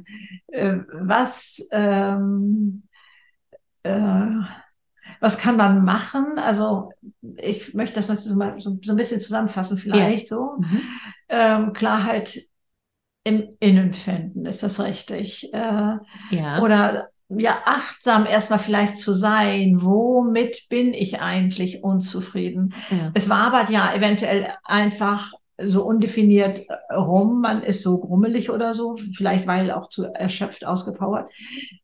äh, was, ähm, äh, was kann man machen? Also ich möchte das so, mal so, so ein bisschen zusammenfassen, vielleicht ja. so. Mhm. Ähm, Klarheit im Innen finden, ist das richtig? Äh, ja. Oder ja, achtsam erstmal vielleicht zu sein, womit bin ich eigentlich unzufrieden? Ja. Es war aber ja eventuell einfach so undefiniert äh, rum, man ist so grummelig oder so, vielleicht weil auch zu erschöpft, ausgepowert.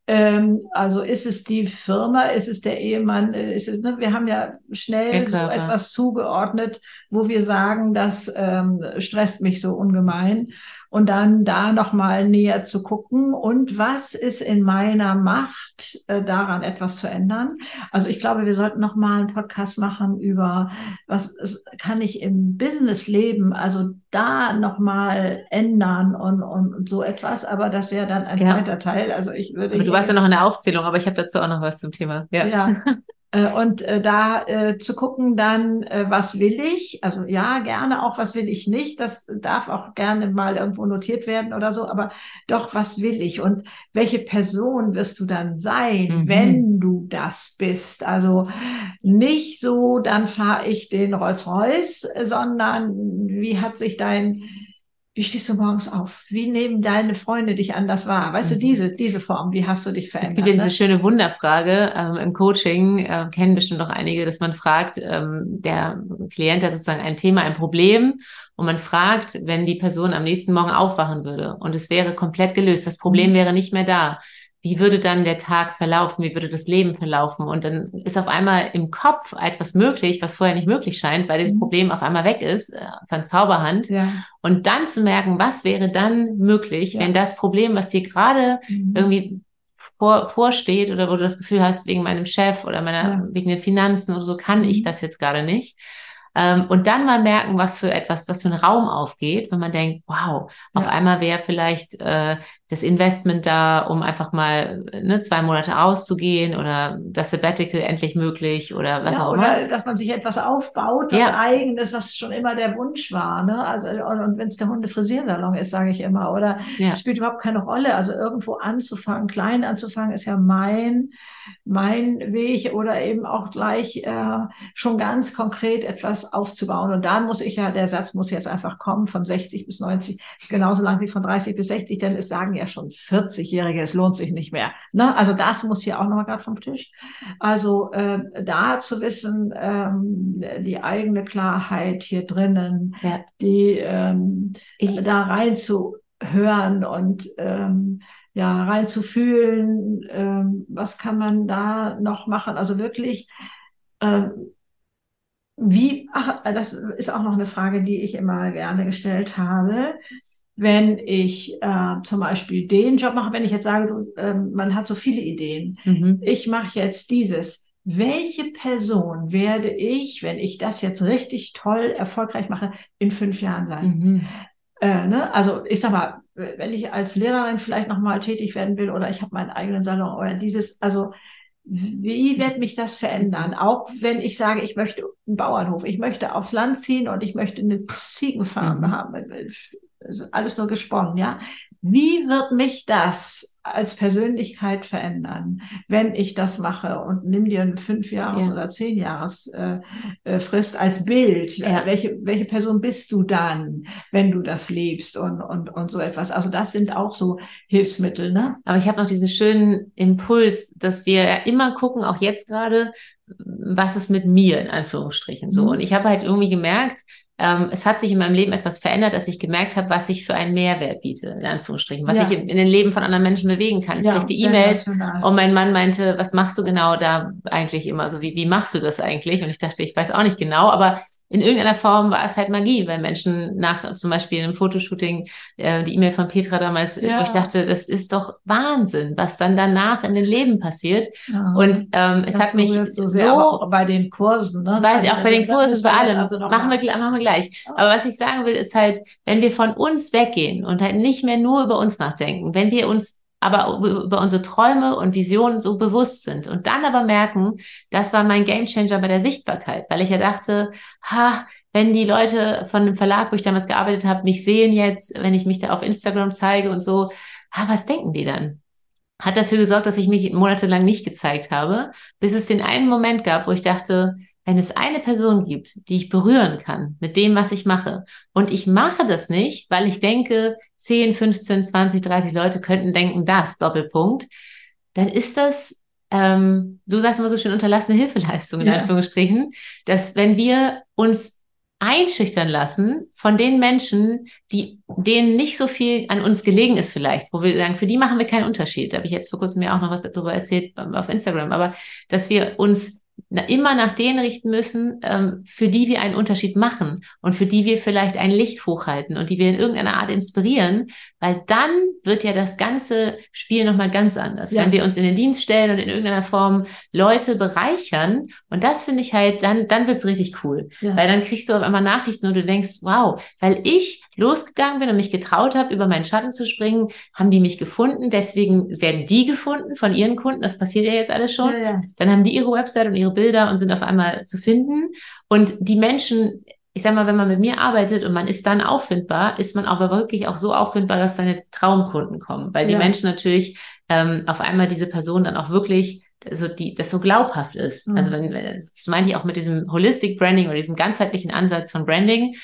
Ähm, also ist es die Firma, ist es der Ehemann, äh, ist es, ne? wir haben ja schnell so etwas zugeordnet, wo wir sagen, das ähm, stresst mich so ungemein und dann da nochmal näher zu gucken und was ist in meiner Macht, äh, daran etwas zu ändern. Also ich glaube, wir sollten nochmal einen Podcast machen über, was kann ich im Business leben, also da nochmal ändern und, und, und, so etwas, aber das wäre dann ein ja. zweiter Teil. Also ich würde. Du warst ja noch in der Aufzählung, aber ich habe dazu auch noch was zum Thema. Ja. ja. Äh, und äh, da äh, zu gucken dann, äh, was will ich? Also ja, gerne auch, was will ich nicht? Das darf auch gerne mal irgendwo notiert werden oder so, aber doch, was will ich? Und welche Person wirst du dann sein, mhm. wenn du das bist? Also nicht so, dann fahre ich den Rolls-Royce, sondern wie hat sich dein wie stehst du morgens auf? Wie nehmen deine Freunde dich anders wahr? Weißt mhm. du, diese, diese Form, wie hast du dich verändert? Es gibt ja diese ne? schöne Wunderfrage ähm, im Coaching, äh, kennen bestimmt noch einige, dass man fragt, ähm, der Klient hat sozusagen ein Thema, ein Problem und man fragt, wenn die Person am nächsten Morgen aufwachen würde und es wäre komplett gelöst, das Problem mhm. wäre nicht mehr da wie würde dann der Tag verlaufen, wie würde das Leben verlaufen? Und dann ist auf einmal im Kopf etwas möglich, was vorher nicht möglich scheint, weil dieses mhm. Problem auf einmal weg ist, äh, von Zauberhand. Ja. Und dann zu merken, was wäre dann möglich, ja. wenn das Problem, was dir gerade mhm. irgendwie vor, vorsteht oder wo du das Gefühl hast, wegen meinem Chef oder meiner, ja. wegen den Finanzen oder so, kann ich mhm. das jetzt gerade nicht. Ähm, und dann mal merken, was für etwas, was für ein Raum aufgeht, wenn man denkt, wow, auf einmal wäre vielleicht äh, das Investment da, um einfach mal ne, zwei Monate auszugehen oder das Sabbatical endlich möglich oder was ja, auch immer. Oder dass man sich etwas aufbaut, was ja. eigenes, was schon immer der Wunsch war. Ne? Also, und, und wenn es der Hunde-Frisiersalon ist, sage ich immer, oder ja. spielt überhaupt keine Rolle. Also irgendwo anzufangen, klein anzufangen, ist ja mein, mein Weg oder eben auch gleich äh, schon ganz konkret etwas aufzubauen. Und da muss ich ja, der Satz muss jetzt einfach kommen, von 60 bis 90, ist genauso lang wie von 30 bis 60, denn es sagen ja schon 40-Jährige, es lohnt sich nicht mehr. Ne? Also das muss hier auch nochmal gerade vom Tisch. Also äh, da zu wissen, ähm, die eigene Klarheit hier drinnen, ja. die ähm, ich, da rein zu hören und ähm, ja rein zu fühlen, ähm, was kann man da noch machen? Also wirklich äh, wie, ach, das ist auch noch eine Frage, die ich immer gerne gestellt habe wenn ich äh, zum Beispiel den Job mache, wenn ich jetzt sage, du, äh, man hat so viele Ideen, mhm. ich mache jetzt dieses. Welche Person werde ich, wenn ich das jetzt richtig toll erfolgreich mache, in fünf Jahren sein? Mhm. Äh, ne? Also ich sag mal, wenn ich als Lehrerin vielleicht nochmal tätig werden will oder ich habe meinen eigenen Salon oder dieses, also wie wird mich das verändern? Auch wenn ich sage, ich möchte einen Bauernhof, ich möchte aufs Land ziehen und ich möchte eine Ziegenfarm mhm. haben alles nur gesponnen, ja. Wie wird mich das als Persönlichkeit verändern, wenn ich das mache? Und nimm dir einen fünf Jahres ja. oder zehn Jahres äh, äh, Frist als Bild. Ja. Welche, welche Person bist du dann, wenn du das lebst und, und, und so etwas? Also das sind auch so Hilfsmittel, ne? Aber ich habe noch diesen schönen Impuls, dass wir ja immer gucken, auch jetzt gerade, was ist mit mir in Anführungsstrichen so. Mhm. Und ich habe halt irgendwie gemerkt, ähm, es hat sich in meinem Leben etwas verändert, dass ich gemerkt habe, was ich für einen Mehrwert biete, in Anführungsstrichen, was ja. ich in, in, den Leben von anderen Menschen bewegen kann. Ja, Vielleicht die E-Mails. Und mein Mann meinte, was machst du genau da eigentlich immer? So wie, wie machst du das eigentlich? Und ich dachte, ich weiß auch nicht genau, aber in irgendeiner Form war es halt Magie, weil Menschen nach zum Beispiel einem Fotoshooting, äh, die E-Mail von Petra damals, ja. wo ich dachte, das ist doch Wahnsinn, was dann danach in den Leben passiert. Ja. Und ähm, es hat mich so, sehr, so bei den Kursen, ne? Bei, also, auch bei den Kursen, bei allem. Also machen wir, machen wir gleich. Aber was ich sagen will, ist halt, wenn wir von uns weggehen und halt nicht mehr nur über uns nachdenken, wenn wir uns aber über unsere Träume und Visionen so bewusst sind und dann aber merken, das war mein Gamechanger bei der Sichtbarkeit, weil ich ja dachte, ha, wenn die Leute von dem Verlag, wo ich damals gearbeitet habe, mich sehen jetzt, wenn ich mich da auf Instagram zeige und so, ha, was denken die dann? Hat dafür gesorgt, dass ich mich monatelang nicht gezeigt habe, bis es den einen Moment gab, wo ich dachte, wenn es eine Person gibt, die ich berühren kann mit dem, was ich mache, und ich mache das nicht, weil ich denke, 10, 15, 20, 30 Leute könnten denken, das, Doppelpunkt, dann ist das, ähm, du sagst immer so schön, unterlassene Hilfeleistung in ja. Anführungsstrichen, dass wenn wir uns einschüchtern lassen von den Menschen, die denen nicht so viel an uns gelegen ist vielleicht, wo wir sagen, für die machen wir keinen Unterschied. Da habe ich jetzt vor kurzem mir auch noch was darüber erzählt ähm, auf Instagram, aber dass wir uns immer nach denen richten müssen, ähm, für die wir einen Unterschied machen und für die wir vielleicht ein Licht hochhalten und die wir in irgendeiner Art inspirieren, weil dann wird ja das ganze Spiel nochmal ganz anders. Ja. Wenn wir uns in den Dienst stellen und in irgendeiner Form Leute bereichern und das finde ich halt, dann, dann wird's richtig cool. Ja. Weil dann kriegst du auf einmal Nachrichten und du denkst, wow, weil ich losgegangen bin und mich getraut habe, über meinen Schatten zu springen, haben die mich gefunden, deswegen werden die gefunden von ihren Kunden, das passiert ja jetzt alles schon. Ja, dann haben die ihre Website und ihre Bilder und sind auf einmal zu finden. Und die Menschen, ich sag mal, wenn man mit mir arbeitet und man ist dann auffindbar, ist man aber wirklich auch so auffindbar, dass seine Traumkunden kommen, weil die ja. Menschen natürlich ähm, auf einmal diese Person dann auch wirklich so die, das so glaubhaft ist. Mhm. Also wenn, das meine ich auch mit diesem Holistic Branding oder diesem ganzheitlichen Ansatz von Branding,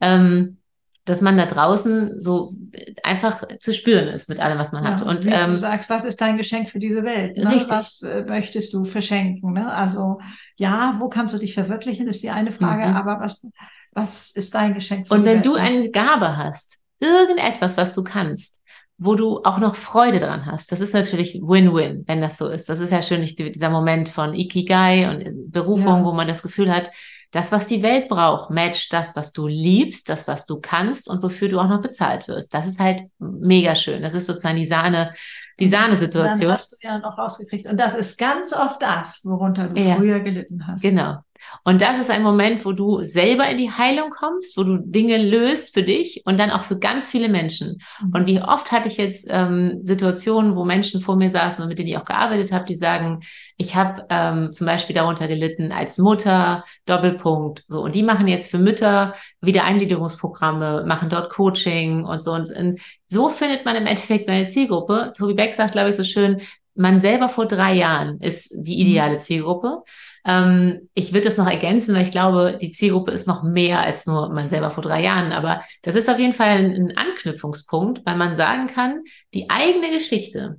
ähm, dass man da draußen so einfach zu spüren ist mit allem, was man ja, hat. Und ähm, du sagst, was ist dein Geschenk für diese Welt? Ne? Richtig. Was äh, möchtest du verschenken? Ne? Also ja, wo kannst du dich verwirklichen, ist die eine Frage, mhm. aber was, was ist dein Geschenk für Und wenn Welt? du eine Gabe hast, irgendetwas, was du kannst, wo du auch noch Freude dran hast. Das ist natürlich Win-Win, wenn das so ist. Das ist ja schön, dieser Moment von Ikigai und Berufung, ja. wo man das Gefühl hat, das, was die Welt braucht, matcht das, was du liebst, das, was du kannst und wofür du auch noch bezahlt wirst. Das ist halt mega schön. Das ist sozusagen die Sahne, die Sahnesituation. Dann hast du ja noch rausgekriegt. Und das ist ganz oft das, worunter du ja. früher gelitten hast. Genau. Und das ist ein Moment, wo du selber in die Heilung kommst, wo du Dinge löst für dich und dann auch für ganz viele Menschen. Mhm. Und wie oft hatte ich jetzt ähm, Situationen, wo Menschen vor mir saßen und mit denen ich auch gearbeitet habe, die sagen, ich habe ähm, zum Beispiel darunter gelitten als Mutter, Doppelpunkt, so. Und die machen jetzt für Mütter wieder Eingliederungsprogramme, machen dort Coaching und so. Und, und so findet man im Endeffekt seine Zielgruppe. Tobi Beck sagt, glaube ich, so schön, man selber vor drei Jahren ist die ideale mhm. Zielgruppe. Ähm, ich würde das noch ergänzen, weil ich glaube, die Zielgruppe ist noch mehr als nur man selber vor drei Jahren. Aber das ist auf jeden Fall ein, ein Anknüpfungspunkt, weil man sagen kann, die eigene Geschichte,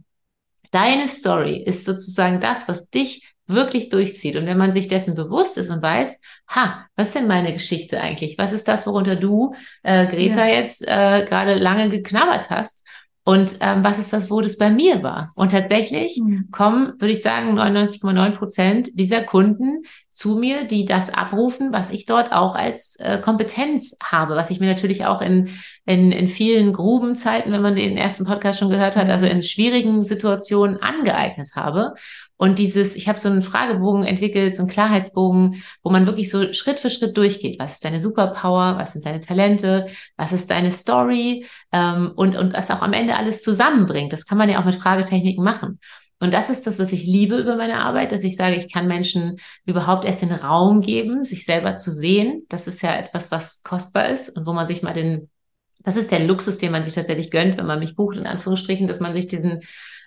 deine Story ist sozusagen das, was dich wirklich durchzieht. Und wenn man sich dessen bewusst ist und weiß, ha, was ist denn meine Geschichte eigentlich? Was ist das, worunter du, äh, Greta, ja. jetzt äh, gerade lange geknabbert hast? Und ähm, was ist das, wo das bei mir war? Und tatsächlich mhm. kommen, würde ich sagen, 99,9 Prozent dieser Kunden zu mir, die das abrufen, was ich dort auch als äh, Kompetenz habe, was ich mir natürlich auch in, in, in vielen Grubenzeiten, wenn man den ersten Podcast schon gehört hat, also in schwierigen Situationen angeeignet habe. Und dieses, ich habe so einen Fragebogen entwickelt, so einen Klarheitsbogen, wo man wirklich so Schritt für Schritt durchgeht. Was ist deine Superpower? Was sind deine Talente? Was ist deine Story? Ähm, und, und das auch am Ende alles zusammenbringt. Das kann man ja auch mit Fragetechniken machen. Und das ist das, was ich liebe über meine Arbeit, dass ich sage, ich kann Menschen überhaupt erst den Raum geben, sich selber zu sehen. Das ist ja etwas, was kostbar ist und wo man sich mal den, das ist der Luxus, den man sich tatsächlich gönnt, wenn man mich bucht, in Anführungsstrichen, dass man sich diesen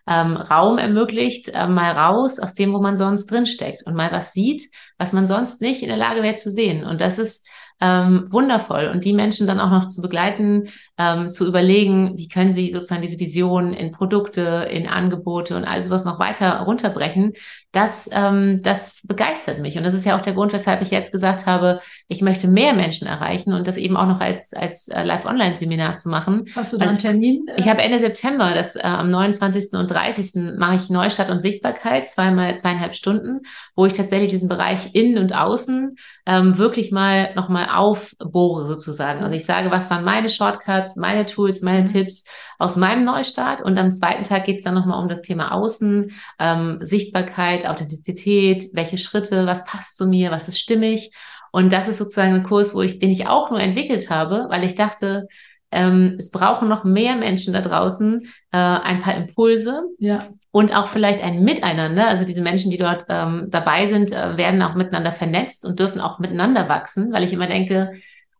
ähm, Raum ermöglicht, äh, mal raus aus dem, wo man sonst drinsteckt und mal was sieht, was man sonst nicht in der Lage wäre zu sehen. Und das ist ähm, wundervoll. Und die Menschen dann auch noch zu begleiten, ähm, zu überlegen, wie können sie sozusagen diese Vision in Produkte, in Angebote und all sowas noch weiter runterbrechen, das, ähm, das begeistert mich. Und das ist ja auch der Grund, weshalb ich jetzt gesagt habe, ich möchte mehr Menschen erreichen und das eben auch noch als, als äh, Live-Online-Seminar zu machen. Hast du da einen Termin? Ich habe Ende September, das äh, am 29. und 30. mache ich Neustart und Sichtbarkeit, zweimal zweieinhalb Stunden, wo ich tatsächlich diesen Bereich innen und außen ähm, wirklich mal nochmal aufbohre sozusagen. Also ich sage, was waren meine Shortcuts, meine Tools, meine mhm. Tipps aus meinem Neustart und am zweiten Tag geht es dann nochmal um das Thema Außen, ähm, Sichtbarkeit, Authentizität, welche Schritte, was passt zu mir, was ist stimmig. Und das ist sozusagen ein Kurs, wo ich, den ich auch nur entwickelt habe, weil ich dachte, ähm, es brauchen noch mehr Menschen da draußen, äh, ein paar Impulse ja. und auch vielleicht ein Miteinander. Also diese Menschen, die dort ähm, dabei sind, äh, werden auch miteinander vernetzt und dürfen auch miteinander wachsen, weil ich immer denke,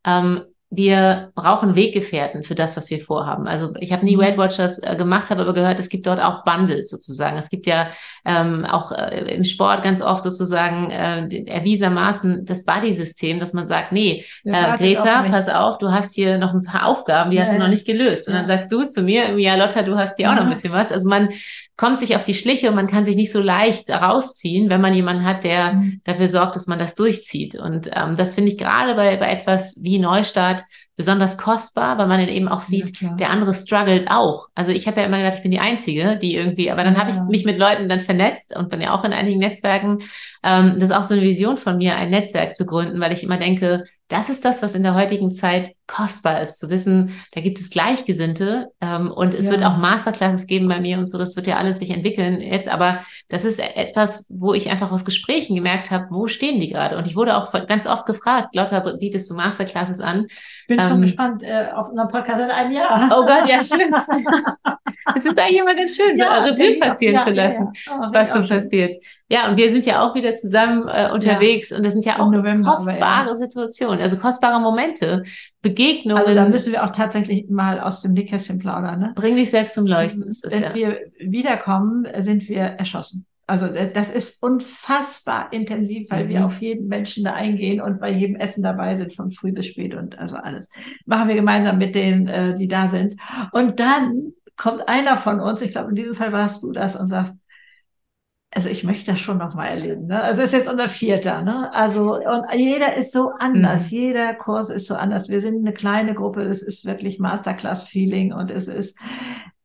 ähm, wir brauchen Weggefährten für das, was wir vorhaben. Also ich habe nie mhm. Weight Watchers äh, gemacht, habe aber gehört, es gibt dort auch Bundles sozusagen. Es gibt ja ähm, auch äh, im Sport ganz oft sozusagen äh, erwiesenermaßen das Buddy-System, dass man sagt, nee, äh, Greta, pass auf, du hast hier noch ein paar Aufgaben, die ja, hast du noch nicht gelöst. Und ja. dann sagst du zu mir, ja, Lotta, du hast hier auch noch ein bisschen was. Also man kommt sich auf die Schliche und man kann sich nicht so leicht rausziehen, wenn man jemanden hat, der mhm. dafür sorgt, dass man das durchzieht. Und ähm, das finde ich gerade bei, bei etwas wie Neustart besonders kostbar, weil man dann eben auch sieht, ja, der andere struggelt auch. Also ich habe ja immer gedacht, ich bin die Einzige, die irgendwie, aber dann ja. habe ich mich mit Leuten dann vernetzt und bin ja auch in einigen Netzwerken. Ähm, das ist auch so eine Vision von mir, ein Netzwerk zu gründen, weil ich immer denke, das ist das, was in der heutigen Zeit kostbar ist, zu wissen, da gibt es Gleichgesinnte ähm, und es ja. wird auch Masterclasses geben bei mir und so, das wird ja alles sich entwickeln jetzt, aber das ist etwas, wo ich einfach aus Gesprächen gemerkt habe, wo stehen die gerade? Und ich wurde auch ganz oft gefragt, Lotta, bietest du Masterclasses an? Bin ähm, schon gespannt äh, auf unseren Podcast in einem Jahr. Oh Gott, ja, stimmt. Es ist eigentlich immer ganz schön, ja, Revue passieren ja, zu lassen, ja, oh, was so passiert. Ja, und wir sind ja auch wieder zusammen äh, unterwegs und das sind ja auch November, kostbare Situationen, also kostbare Momente, Begegnungen. Also da müssen wir auch tatsächlich mal aus dem Nähkästchen plaudern. Ne? Bring dich selbst zum Leuchten. Das, Wenn ja. wir wiederkommen, sind wir erschossen. Also das ist unfassbar intensiv, weil mhm. wir auf jeden Menschen da eingehen und bei jedem Essen dabei sind, von früh bis spät und also alles. Machen wir gemeinsam mit denen, äh, die da sind. Und dann kommt einer von uns, ich glaube, in diesem Fall warst du das, und sagst, also ich möchte das schon noch mal erleben. Ne? Also es ist jetzt unser vierter. Ne? Also und jeder ist so anders. Mhm. Jeder Kurs ist so anders. Wir sind eine kleine Gruppe. Es ist wirklich Masterclass-Feeling und es ist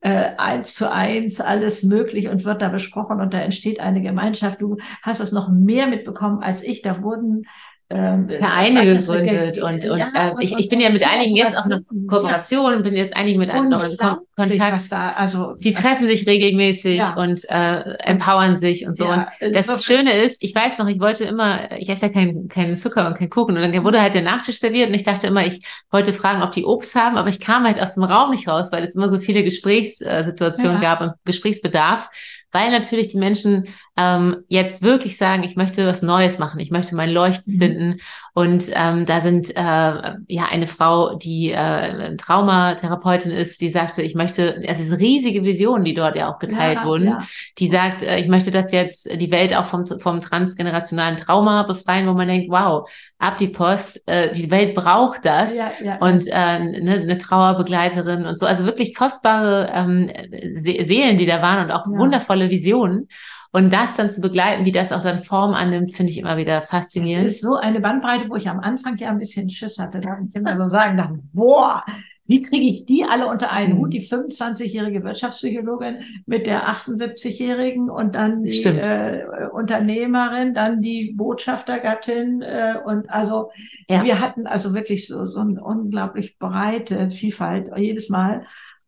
äh, eins zu eins alles möglich und wird da besprochen und da entsteht eine Gemeinschaft. Du hast es noch mehr mitbekommen als ich. Da wurden ähm, Vereine gegründet und, und, ja, äh, ich, ich bin ja mit einigen jetzt auf einer Kooperation, ja. bin jetzt einigen mit anderen in Kon Kontakt. Da, also, die treffen sich regelmäßig ja. und äh, empowern sich und so. und das, das Schöne ist, ich weiß noch, ich wollte immer, ich esse ja keinen keinen Zucker und keinen Kuchen und dann wurde halt der Nachtisch serviert und ich dachte immer, ich wollte fragen, ob die Obst haben, aber ich kam halt aus dem Raum nicht raus, weil es immer so viele Gesprächssituationen gab und Gesprächsbedarf weil natürlich die Menschen ähm, jetzt wirklich sagen, ich möchte was Neues machen, ich möchte mein Leuchten mhm. finden. Und ähm, da sind äh, ja eine Frau, die äh, Traumatherapeutin ist, die sagte, ich möchte, es ist riesige Visionen, die dort ja auch geteilt ja, wurden, ja. die sagt, äh, ich möchte das jetzt die Welt auch vom, vom transgenerationalen Trauma befreien, wo man denkt, wow, ab die Post, äh, die Welt braucht das ja, und äh, eine, eine Trauerbegleiterin und so, also wirklich kostbare ähm, Se Seelen, die da waren und auch wundervolle Visionen. Und das dann zu begleiten, wie das auch dann Form annimmt, finde ich immer wieder faszinierend. Es ist so eine Bandbreite, wo ich am Anfang ja ein bisschen Schiss hatte. Da ich immer so sagen, dachte, boah, wie kriege ich die alle unter einen Hut? Mhm. Die 25-jährige Wirtschaftspsychologin mit der 78-jährigen und dann die äh, Unternehmerin, dann die Botschaftergattin äh, und also ja. wir hatten also wirklich so, so eine unglaublich breite Vielfalt jedes Mal.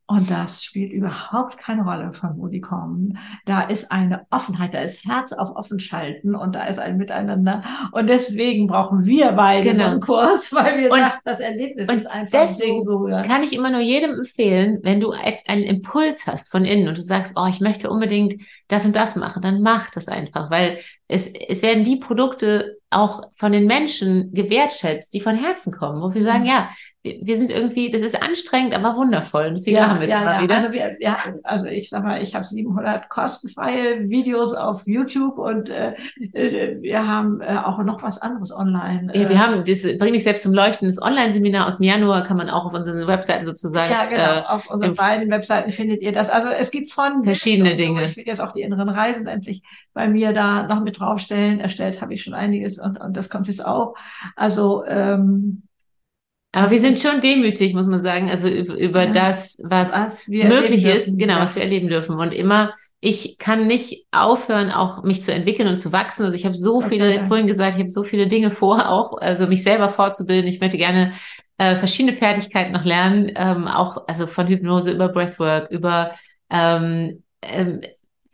Und das spielt überhaupt keine Rolle, von wo die kommen. Da ist eine Offenheit, da ist Herz auf offen schalten und da ist ein Miteinander. Und deswegen brauchen wir beide genau. so einen Kurs, weil wir und, sagen, das Erlebnis ist einfach deswegen so berührend. Kann ich immer nur jedem empfehlen, wenn du einen Impuls hast von innen und du sagst, oh, ich möchte unbedingt das und das machen, dann mach das einfach, weil es, es werden die Produkte auch von den Menschen gewertschätzt, die von Herzen kommen, wo wir sagen, mhm. ja, wir, sind irgendwie, das ist anstrengend, aber wundervoll. Deswegen ja, machen wir es ja, immer ja. wieder. Also, wir, ja, also ich sag mal, ich habe 700 kostenfreie Videos auf YouTube und äh, äh, wir haben äh, auch noch was anderes online. Ja, wir äh. haben das Bring dich selbst zum Leuchten, das Online-Seminar aus dem Januar kann man auch auf unseren Webseiten sozusagen. Ja, genau. Äh, auf unseren beiden Webseiten findet ihr das. Also es gibt von verschiedene Dinge. So. Ich will jetzt auch die inneren Reisen endlich bei mir da noch mit draufstellen. Erstellt habe ich schon einiges und, und das kommt jetzt auch. Also ähm, aber wir sind schon demütig, muss man sagen, also über, über ja, das, was, was möglich ist, genau, ja. was wir erleben dürfen. Und immer, ich kann nicht aufhören, auch mich zu entwickeln und zu wachsen. Also ich habe so okay, viele, ja. vorhin gesagt, ich habe so viele Dinge vor, auch, also mich selber fortzubilden. Ich möchte gerne äh, verschiedene Fertigkeiten noch lernen, ähm, auch also von Hypnose über Breathwork, über ähm, ähm,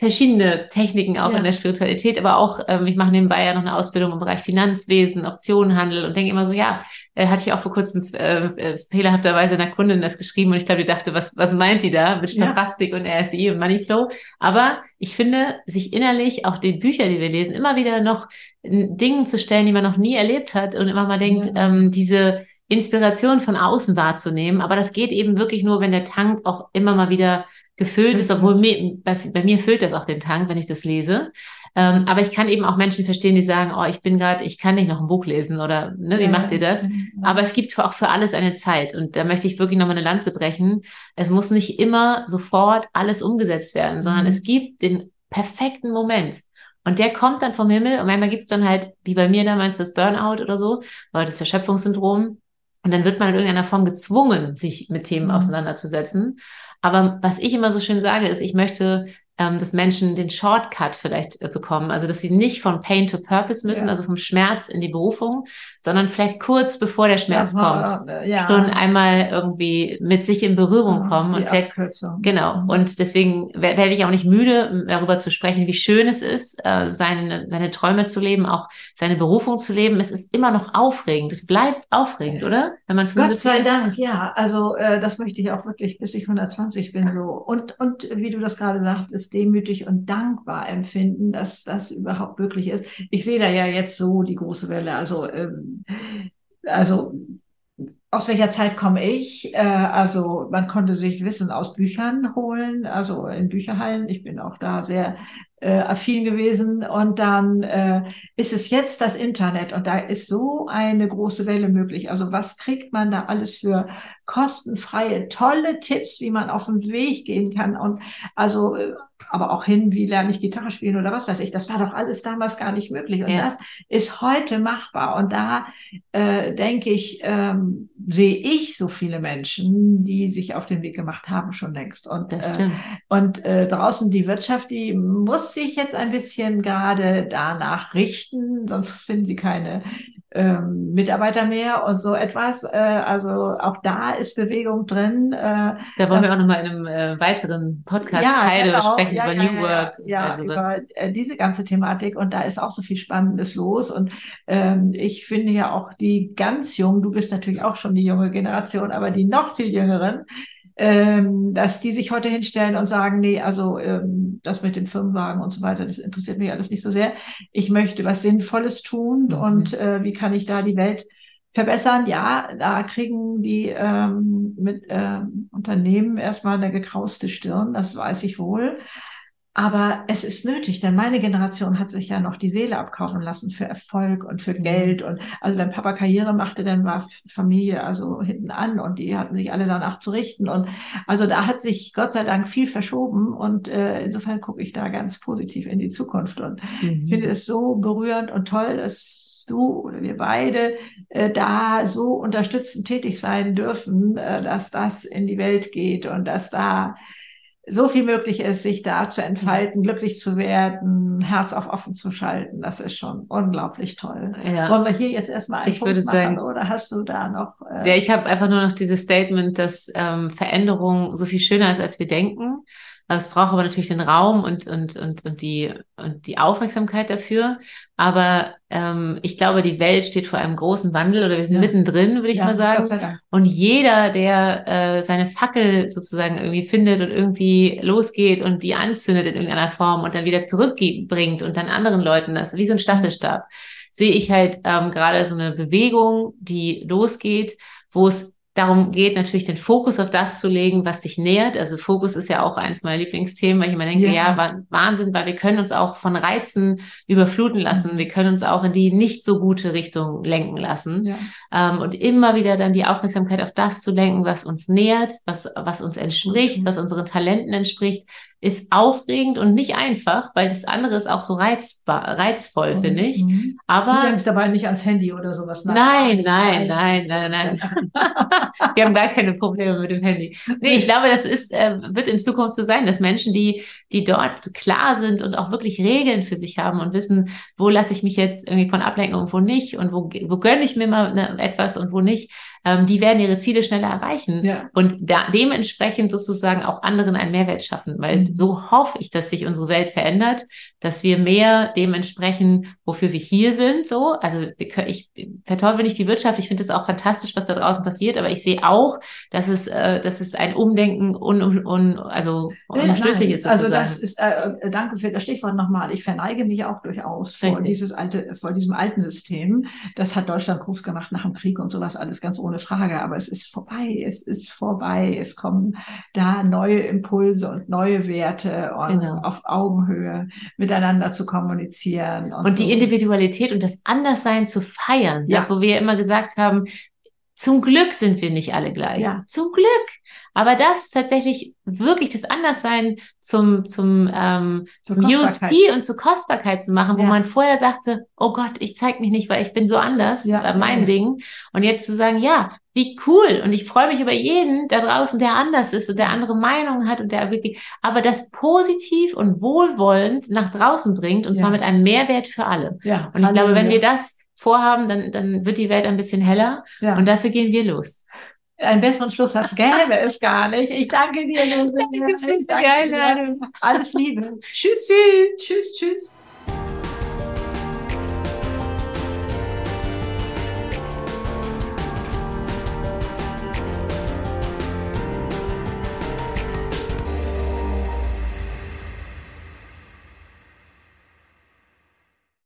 verschiedene Techniken auch ja. in der Spiritualität, aber auch, ähm, ich mache nebenbei ja noch eine Ausbildung im Bereich Finanzwesen, Optionenhandel und denke immer so, ja, äh, hatte ich auch vor kurzem äh, äh, fehlerhafterweise einer Kundin das geschrieben und ich glaube, die dachte, was, was meint die da mit Stochastik ja. und RSI und Moneyflow? Aber ich finde, sich innerlich auch den Bücher, die wir lesen, immer wieder noch Dingen zu stellen, die man noch nie erlebt hat und immer mal denkt, ja. ähm, diese Inspiration von außen wahrzunehmen. Aber das geht eben wirklich nur, wenn der Tank auch immer mal wieder gefüllt ist, obwohl mir, bei, bei, mir füllt das auch den Tank, wenn ich das lese. Ähm, aber ich kann eben auch Menschen verstehen, die sagen, oh, ich bin gerade, ich kann nicht noch ein Buch lesen oder ne, wie ja. macht ihr das? Aber es gibt auch für alles eine Zeit und da möchte ich wirklich nochmal eine Lanze brechen. Es muss nicht immer sofort alles umgesetzt werden, sondern mhm. es gibt den perfekten Moment. Und der kommt dann vom Himmel und manchmal gibt es dann halt, wie bei mir damals, das Burnout oder so, weil das Erschöpfungssyndrom. Und dann wird man in irgendeiner Form gezwungen, sich mit Themen mhm. auseinanderzusetzen. Aber was ich immer so schön sage, ist, ich möchte ähm, dass Menschen den Shortcut vielleicht äh, bekommen. Also, dass sie nicht von Pain to Purpose müssen, ja. also vom Schmerz in die Berufung, sondern vielleicht kurz bevor der Schmerz ja, kommt, ja. schon einmal irgendwie mit sich in Berührung kommen. und vielleicht, genau. Mhm. Und deswegen werde ich auch nicht müde, darüber zu sprechen, wie schön es ist, äh, seine, seine Träume zu leben, auch seine Berufung zu leben. Es ist immer noch aufregend. Es bleibt aufregend, oder? Wenn man Gott sei Dank, ja. Also, äh, das möchte ich auch wirklich, bis ich 120 bin, so. Und, und wie du das gerade sagtest, demütig und dankbar empfinden, dass das überhaupt möglich ist. Ich sehe da ja jetzt so die große Welle. Also, ähm, also aus welcher Zeit komme ich? Äh, also man konnte sich Wissen aus Büchern holen, also in Bücherhallen. Ich bin auch da sehr äh, affin gewesen. Und dann äh, ist es jetzt das Internet und da ist so eine große Welle möglich. Also was kriegt man da alles für kostenfreie, tolle Tipps, wie man auf den Weg gehen kann und also äh, aber auch hin, wie lerne ich Gitarre spielen oder was weiß ich. Das war doch alles damals gar nicht möglich. Und ja. das ist heute machbar. Und da äh, denke ich, ähm, sehe ich so viele Menschen, die sich auf den Weg gemacht haben, schon längst. Und, äh, und äh, draußen die Wirtschaft, die muss sich jetzt ein bisschen gerade danach richten, sonst finden sie keine ähm, Mitarbeiter mehr und so etwas. Äh, also auch da ist Bewegung drin. Äh, da wollen wir auch nochmal in einem äh, weiteren Podcast ja, Teil genau, sprechen ja, über ja, New Work. Ja, also über äh, diese ganze Thematik und da ist auch so viel Spannendes los und ähm, ich finde ja auch die ganz jungen, du bist natürlich auch schon die junge Generation, aber die noch viel jüngeren, ähm, dass die sich heute hinstellen und sagen, nee, also ähm, das mit den Firmenwagen und so weiter, das interessiert mich alles nicht so sehr. Ich möchte was Sinnvolles tun mhm. und äh, wie kann ich da die Welt verbessern? Ja, da kriegen die ähm, mit ähm, Unternehmen erstmal eine gekrauste Stirn, das weiß ich wohl. Aber es ist nötig, denn meine Generation hat sich ja noch die Seele abkaufen lassen für Erfolg und für mhm. Geld. Und also wenn Papa Karriere machte, dann war Familie also hinten an und die hatten sich alle danach zu richten. Und also da hat sich Gott sei Dank viel verschoben. Und äh, insofern gucke ich da ganz positiv in die Zukunft und mhm. finde es so berührend und toll, dass du oder wir beide äh, da so unterstützend tätig sein dürfen, äh, dass das in die Welt geht und dass da so viel möglich ist, sich da zu entfalten, glücklich zu werden, Herz auf offen zu schalten. Das ist schon unglaublich toll. Ja. Wollen wir hier jetzt erstmal einen ich Punkt würde machen sagen, oder hast du da noch? Äh ja, ich habe einfach nur noch dieses Statement, dass ähm, Veränderung so viel schöner ist, als wir denken. Es braucht aber natürlich den Raum und, und, und, und, die, und die Aufmerksamkeit dafür. Aber ähm, ich glaube, die Welt steht vor einem großen Wandel oder wir sind ja. mittendrin, würde ich ja, mal sagen. Und jeder, der äh, seine Fackel sozusagen irgendwie findet und irgendwie losgeht und die anzündet in irgendeiner Form und dann wieder zurückbringt und dann anderen Leuten das, wie so ein Staffelstab, sehe ich halt ähm, gerade so eine Bewegung, die losgeht, wo es darum geht, natürlich den Fokus auf das zu legen, was dich nährt. Also Fokus ist ja auch eines meiner Lieblingsthemen, weil ich immer denke, ja, ja Wahnsinn, weil wir können uns auch von Reizen überfluten lassen. Mhm. Wir können uns auch in die nicht so gute Richtung lenken lassen. Ja. Ähm, und immer wieder dann die Aufmerksamkeit auf das zu lenken, was uns nährt, was, was uns entspricht, mhm. was unseren Talenten entspricht, ist aufregend und nicht einfach, weil das andere ist auch so reizbar, reizvoll, mhm. finde ich. Mhm. Aber du denkst dabei nicht ans Handy oder sowas. Nein, nein, nein, nein, nein. nein. Wir haben gar keine Probleme mit dem Handy. Nee, ich glaube, das ist, äh, wird in Zukunft so sein, dass Menschen, die, die dort klar sind und auch wirklich Regeln für sich haben und wissen, wo lasse ich mich jetzt irgendwie von ablenken und wo nicht und wo, wo gönne ich mir mal ne, etwas und wo nicht, ähm, die werden ihre Ziele schneller erreichen ja. und da, dementsprechend sozusagen auch anderen einen Mehrwert schaffen, weil mhm. so hoffe ich, dass sich unsere Welt verändert, dass wir mehr dementsprechend, wofür wir hier sind, so, also ich verteufel nicht die Wirtschaft, ich finde es auch fantastisch, was da draußen passiert, aber ich sehe auch, dass es, äh, dass es ein Umdenken un, un, un also unumstößlich ja, ist. Sozusagen. Also das ist, äh, äh, danke für das Stichwort nochmal. Ich verneige mich auch durchaus vor Richtig. dieses alte, vor diesem alten System. Das hat Deutschland groß gemacht nach dem Krieg und sowas alles ganz ohne ohne Frage, aber es ist vorbei, es ist vorbei, es kommen da neue Impulse und neue Werte und genau. auf Augenhöhe miteinander zu kommunizieren. Und, und so. die Individualität und das Anderssein zu feiern, ja. das, wo wir immer gesagt haben, Zum Glück sind wir nicht alle gleich. Ja. Zum Glück. Aber das tatsächlich wirklich das Anderssein zum, zum, ähm, zum USP und zur Kostbarkeit zu machen, wo ja. man vorher sagte, oh Gott, ich zeig mich nicht, weil ich bin so anders, ja. äh, meinetwegen. Und jetzt zu sagen, ja, wie cool. Und ich freue mich über jeden da draußen, der anders ist und der andere Meinungen hat und der wirklich, aber das positiv und wohlwollend nach draußen bringt und ja. zwar mit einem Mehrwert für alle. Ja. Und ich glaube, wenn wir das vorhaben, dann, dann wird die Welt ein bisschen heller. Ja. Und dafür gehen wir los. Einen besseren Schlusssatz gäbe es gar nicht. Ich danke dir, Lose. Danke, danke, Alles Liebe. tschüss, tschüss, tschüss, tschüss.